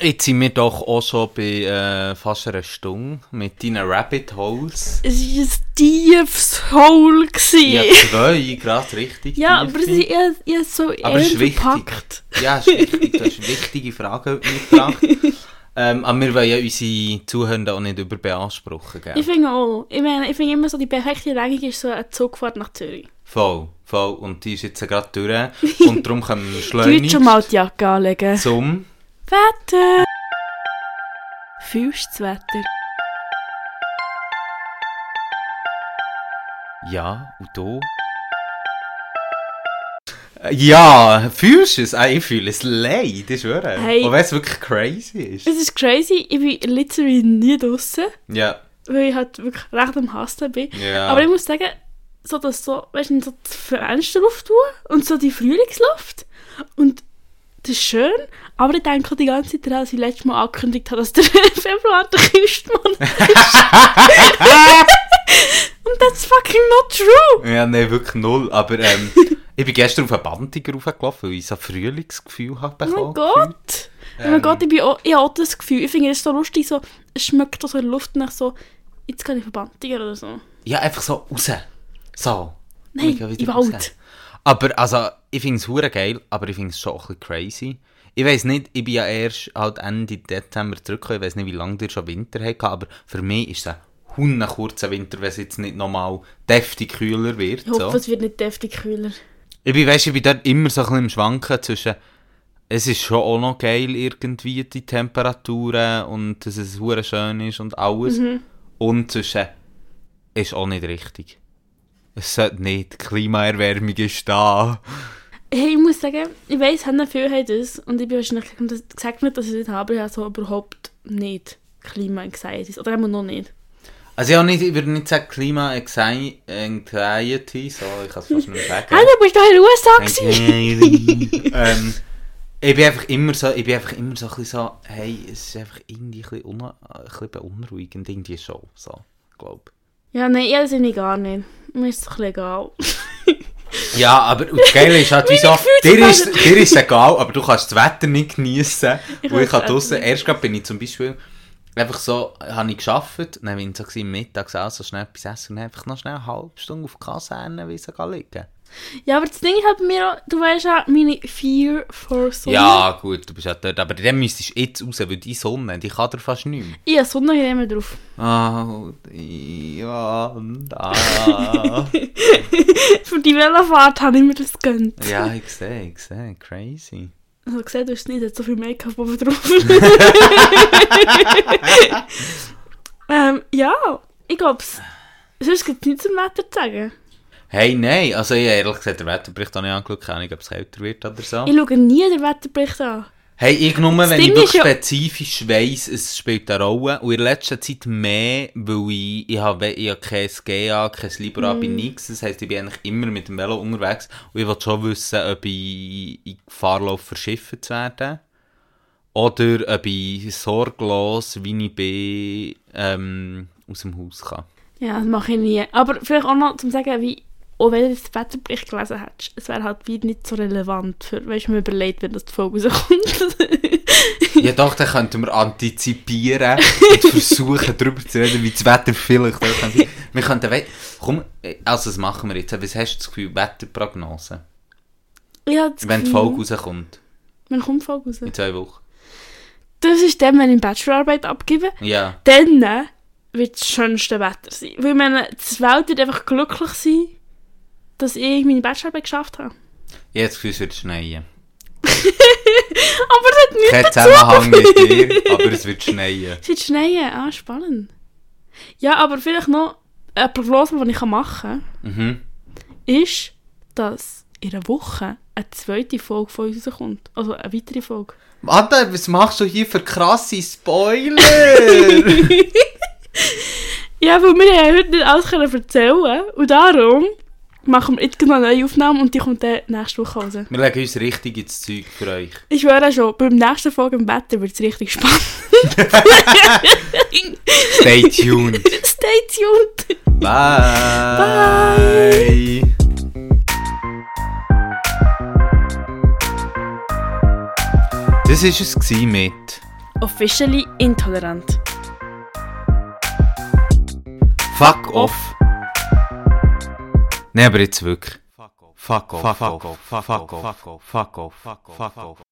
Jetzt sind wir doch auch schon bei äh, fast einer Stunde mit deinen Rabbit Holes. Es war ein tiefes Hole. Ja, gewesen. zwei, gerade richtig. Ja, aber sie ich so Aber es ist eher wichtig. verpackt. Ja, ist wichtig. Du hast wichtige Fragen mitgebracht. ähm, aber wir wollen ja unsere Zuhörer auch nicht überbeanspruchen, gell? Ich finde auch. Ich meine, ich finde immer so, die perfekte Länge ist so eine Zugfahrt nach Zürich. Voll, voll. Und die ist jetzt gerade durch. Und darum können wir schleunigst schon mal die Jacke anlegen. zum... Wetter! Fühlst du das Wetter? Ja, und du? Ja, fühlst du es? Ah, Ich fühle es leid, ich schwöre. Hey. Auch wenn es wirklich crazy ist. Es ist crazy, ich bin literally nie draußen, Ja, weil ich halt wirklich recht am Hassen bin. ja. Aber ich muss sagen, so dass so, weißt du, so das Fenster auftun und so die Frühlingsluft und das ist schön, aber ich denke die ganze Zeit daran, dass ich letztes Mal angekündigt habe, dass der Februar der Küstenmann ist. und that's fucking not true! Ja, nein, wirklich null. Aber ähm, ich bin gestern auf einen Bandiger raufgelaufen, weil ich so ein Frühlingsgefühl habe Oh bekommen. mein Gott! Oh mein Ähm. Gott, ich, bin auch, ich habe auch das Gefühl, ich finde es so lustig, so, es schmeckt so in der Luft nach so, jetzt kann ich verbandigen oder so. Ja, einfach so raus. So. Nein, im. Wald. Aber, also, ich finde es hure geil, aber ich finde es schon ein bisschen crazy. Ich weiss nicht, ich bin ja erst halt Ende Dezember zurückgekommen, ich weiss nicht, wie lange ihr schon Winter habt, aber für mich ist es ein kurzer Winter, wenn es jetzt nicht nochmal deftig kühler wird. Ich hoffe, So. es wird nicht deftig kühler. Ich bin, weißt, ich bin dort immer so ein bisschen im Schwanken zwischen, es ist schon auch noch geil irgendwie, die Temperaturen und dass es hure schön ist und alles. Mhm. Und zwischen, ist auch nicht richtig. Es sollte nicht, die Klimaerwärmung ist da. Hey, ich muss sagen, ich weiss, haben viele haben das und ich bin wahrscheinlich, und das sagt nicht, dass ich das habe, ich habe so überhaupt nicht Klima-Anxieties. Oder immer noch nicht. Also ja, nicht, ich würde nicht sagen Klima-Anxiety, so, ich kann es fast nicht mehr sagen. Hey, du bist doch in den USA ähm, ich bin einfach immer so, ich bin einfach immer so ein bisschen so, hey, es ist einfach irgendwie ein bisschen, ein bisschen beunruhigend, irgendwie schon, so, glaub. Ja, nein, das sind ich gar nicht. Mir ist es doch egal. Ja, aber und das Geile ist halt, wieso, dir ist, dir ist egal, aber du kannst das Wetter nicht. Ich Wo kann ich das halt draussen, erst gerade bin ich zum Beispiel einfach so, habe ich gearbeitet, dann bin ich so gewesen, mittags auch so schnell etwas essen und einfach noch schnell eine halbe Stunde auf die Kaserne wie so liegen. Ja, aber das Ding bei mir auch, du weißt ja, meine Fear for Sonne. Ja, gut, du bist ja dort, aber dann müsstest du jetzt raus, weil die Sonne, die kann dir fast nicht mehr. Ich habe Sonnencreme drauf. Oh, ja, da. Für die Velofahrt habe ich mir das gegönnt. ja, ich sehe, ich sehe, crazy. Also gesehen, du hast nicht hat so viel Make-up oben drauf. ähm, ja, ich glaube, sonst gibt es nichts zum Wetter zu sagen. Hey, nein, also ich habe ehrlich gesagt, der Wetterbericht habe ich angeschaut, Ahnung, ob es kälter wird oder so. Ich schaue nie den Wetterbericht an. Hey, ich nur, wenn Ding ich wirklich spezifisch weiss, es spielt eine Rolle. Und in letzter Zeit mehr, weil ich, ich habe, ich habe kein GA, kein Libra, Mm. bin nichts. Das heisst, ich bin eigentlich immer mit dem Velo unterwegs. Und ich will schon wissen, ob ich in Gefahr laufe, verschifft zu werden. Oder ob ich sorglos, wie ich bin, ähm, aus dem Haus kann. Ja, das mache ich nie. Aber vielleicht auch noch zum sagen, wie, auch wenn du den Wetterbericht gelesen hättest, es wäre halt wie nicht so relevant für, weißt du, mir überlegt, wenn das die Folge rauskommt. Ja doch, dann könnten wir antizipieren und versuchen darüber zu reden, wie das Wetter vielleicht. Wir könnten, we- komm, also das machen wir jetzt. Was hast du das Gefühl, Wetterprognose? habe das Wenn die Folge rauskommt, Wann kommt die Folge raus? in zwei Wochen. Das ist dann, wenn ich Bachelorarbeit abgebe. Ja. Dann wird das schönste Wetter sein. Weil ich meine, die Welt wird einfach glücklich sein, dass ich meine Bachelorarbeit geschafft habe. Ich habe das Gefühl, es wird schneien. Aber das hat nichts Kein Zusammenhang mit dir, aber es wird schneien. Es wird schneien. Ah, spannend. Ja, aber vielleicht noch eine Prognose, die ich machen kann, Mhm. ist, dass in einer Woche eine zweite Folge von uns rauskommt. Also eine weitere Folge. Warte, was machst du hier für krasse Spoiler? Ja, weil wir ja heute nicht alles können erzählen Und darum machen wir jetzt eine neue Aufnahme und die kommt dann nächste Woche raus. Wir legen uns richtig ins Zeug für euch. Ich schwöre schon, beim nächsten Folge im Wetter wird es richtig spannend. Stay tuned. Stay tuned! Bye. Das war es mit Officially intolerant. Fuck off. Nein, aber jetzt wirklich. Fuck off. Fuck off. Fuck off. Fuck off. Fuck off. Fuck off. Fuck off.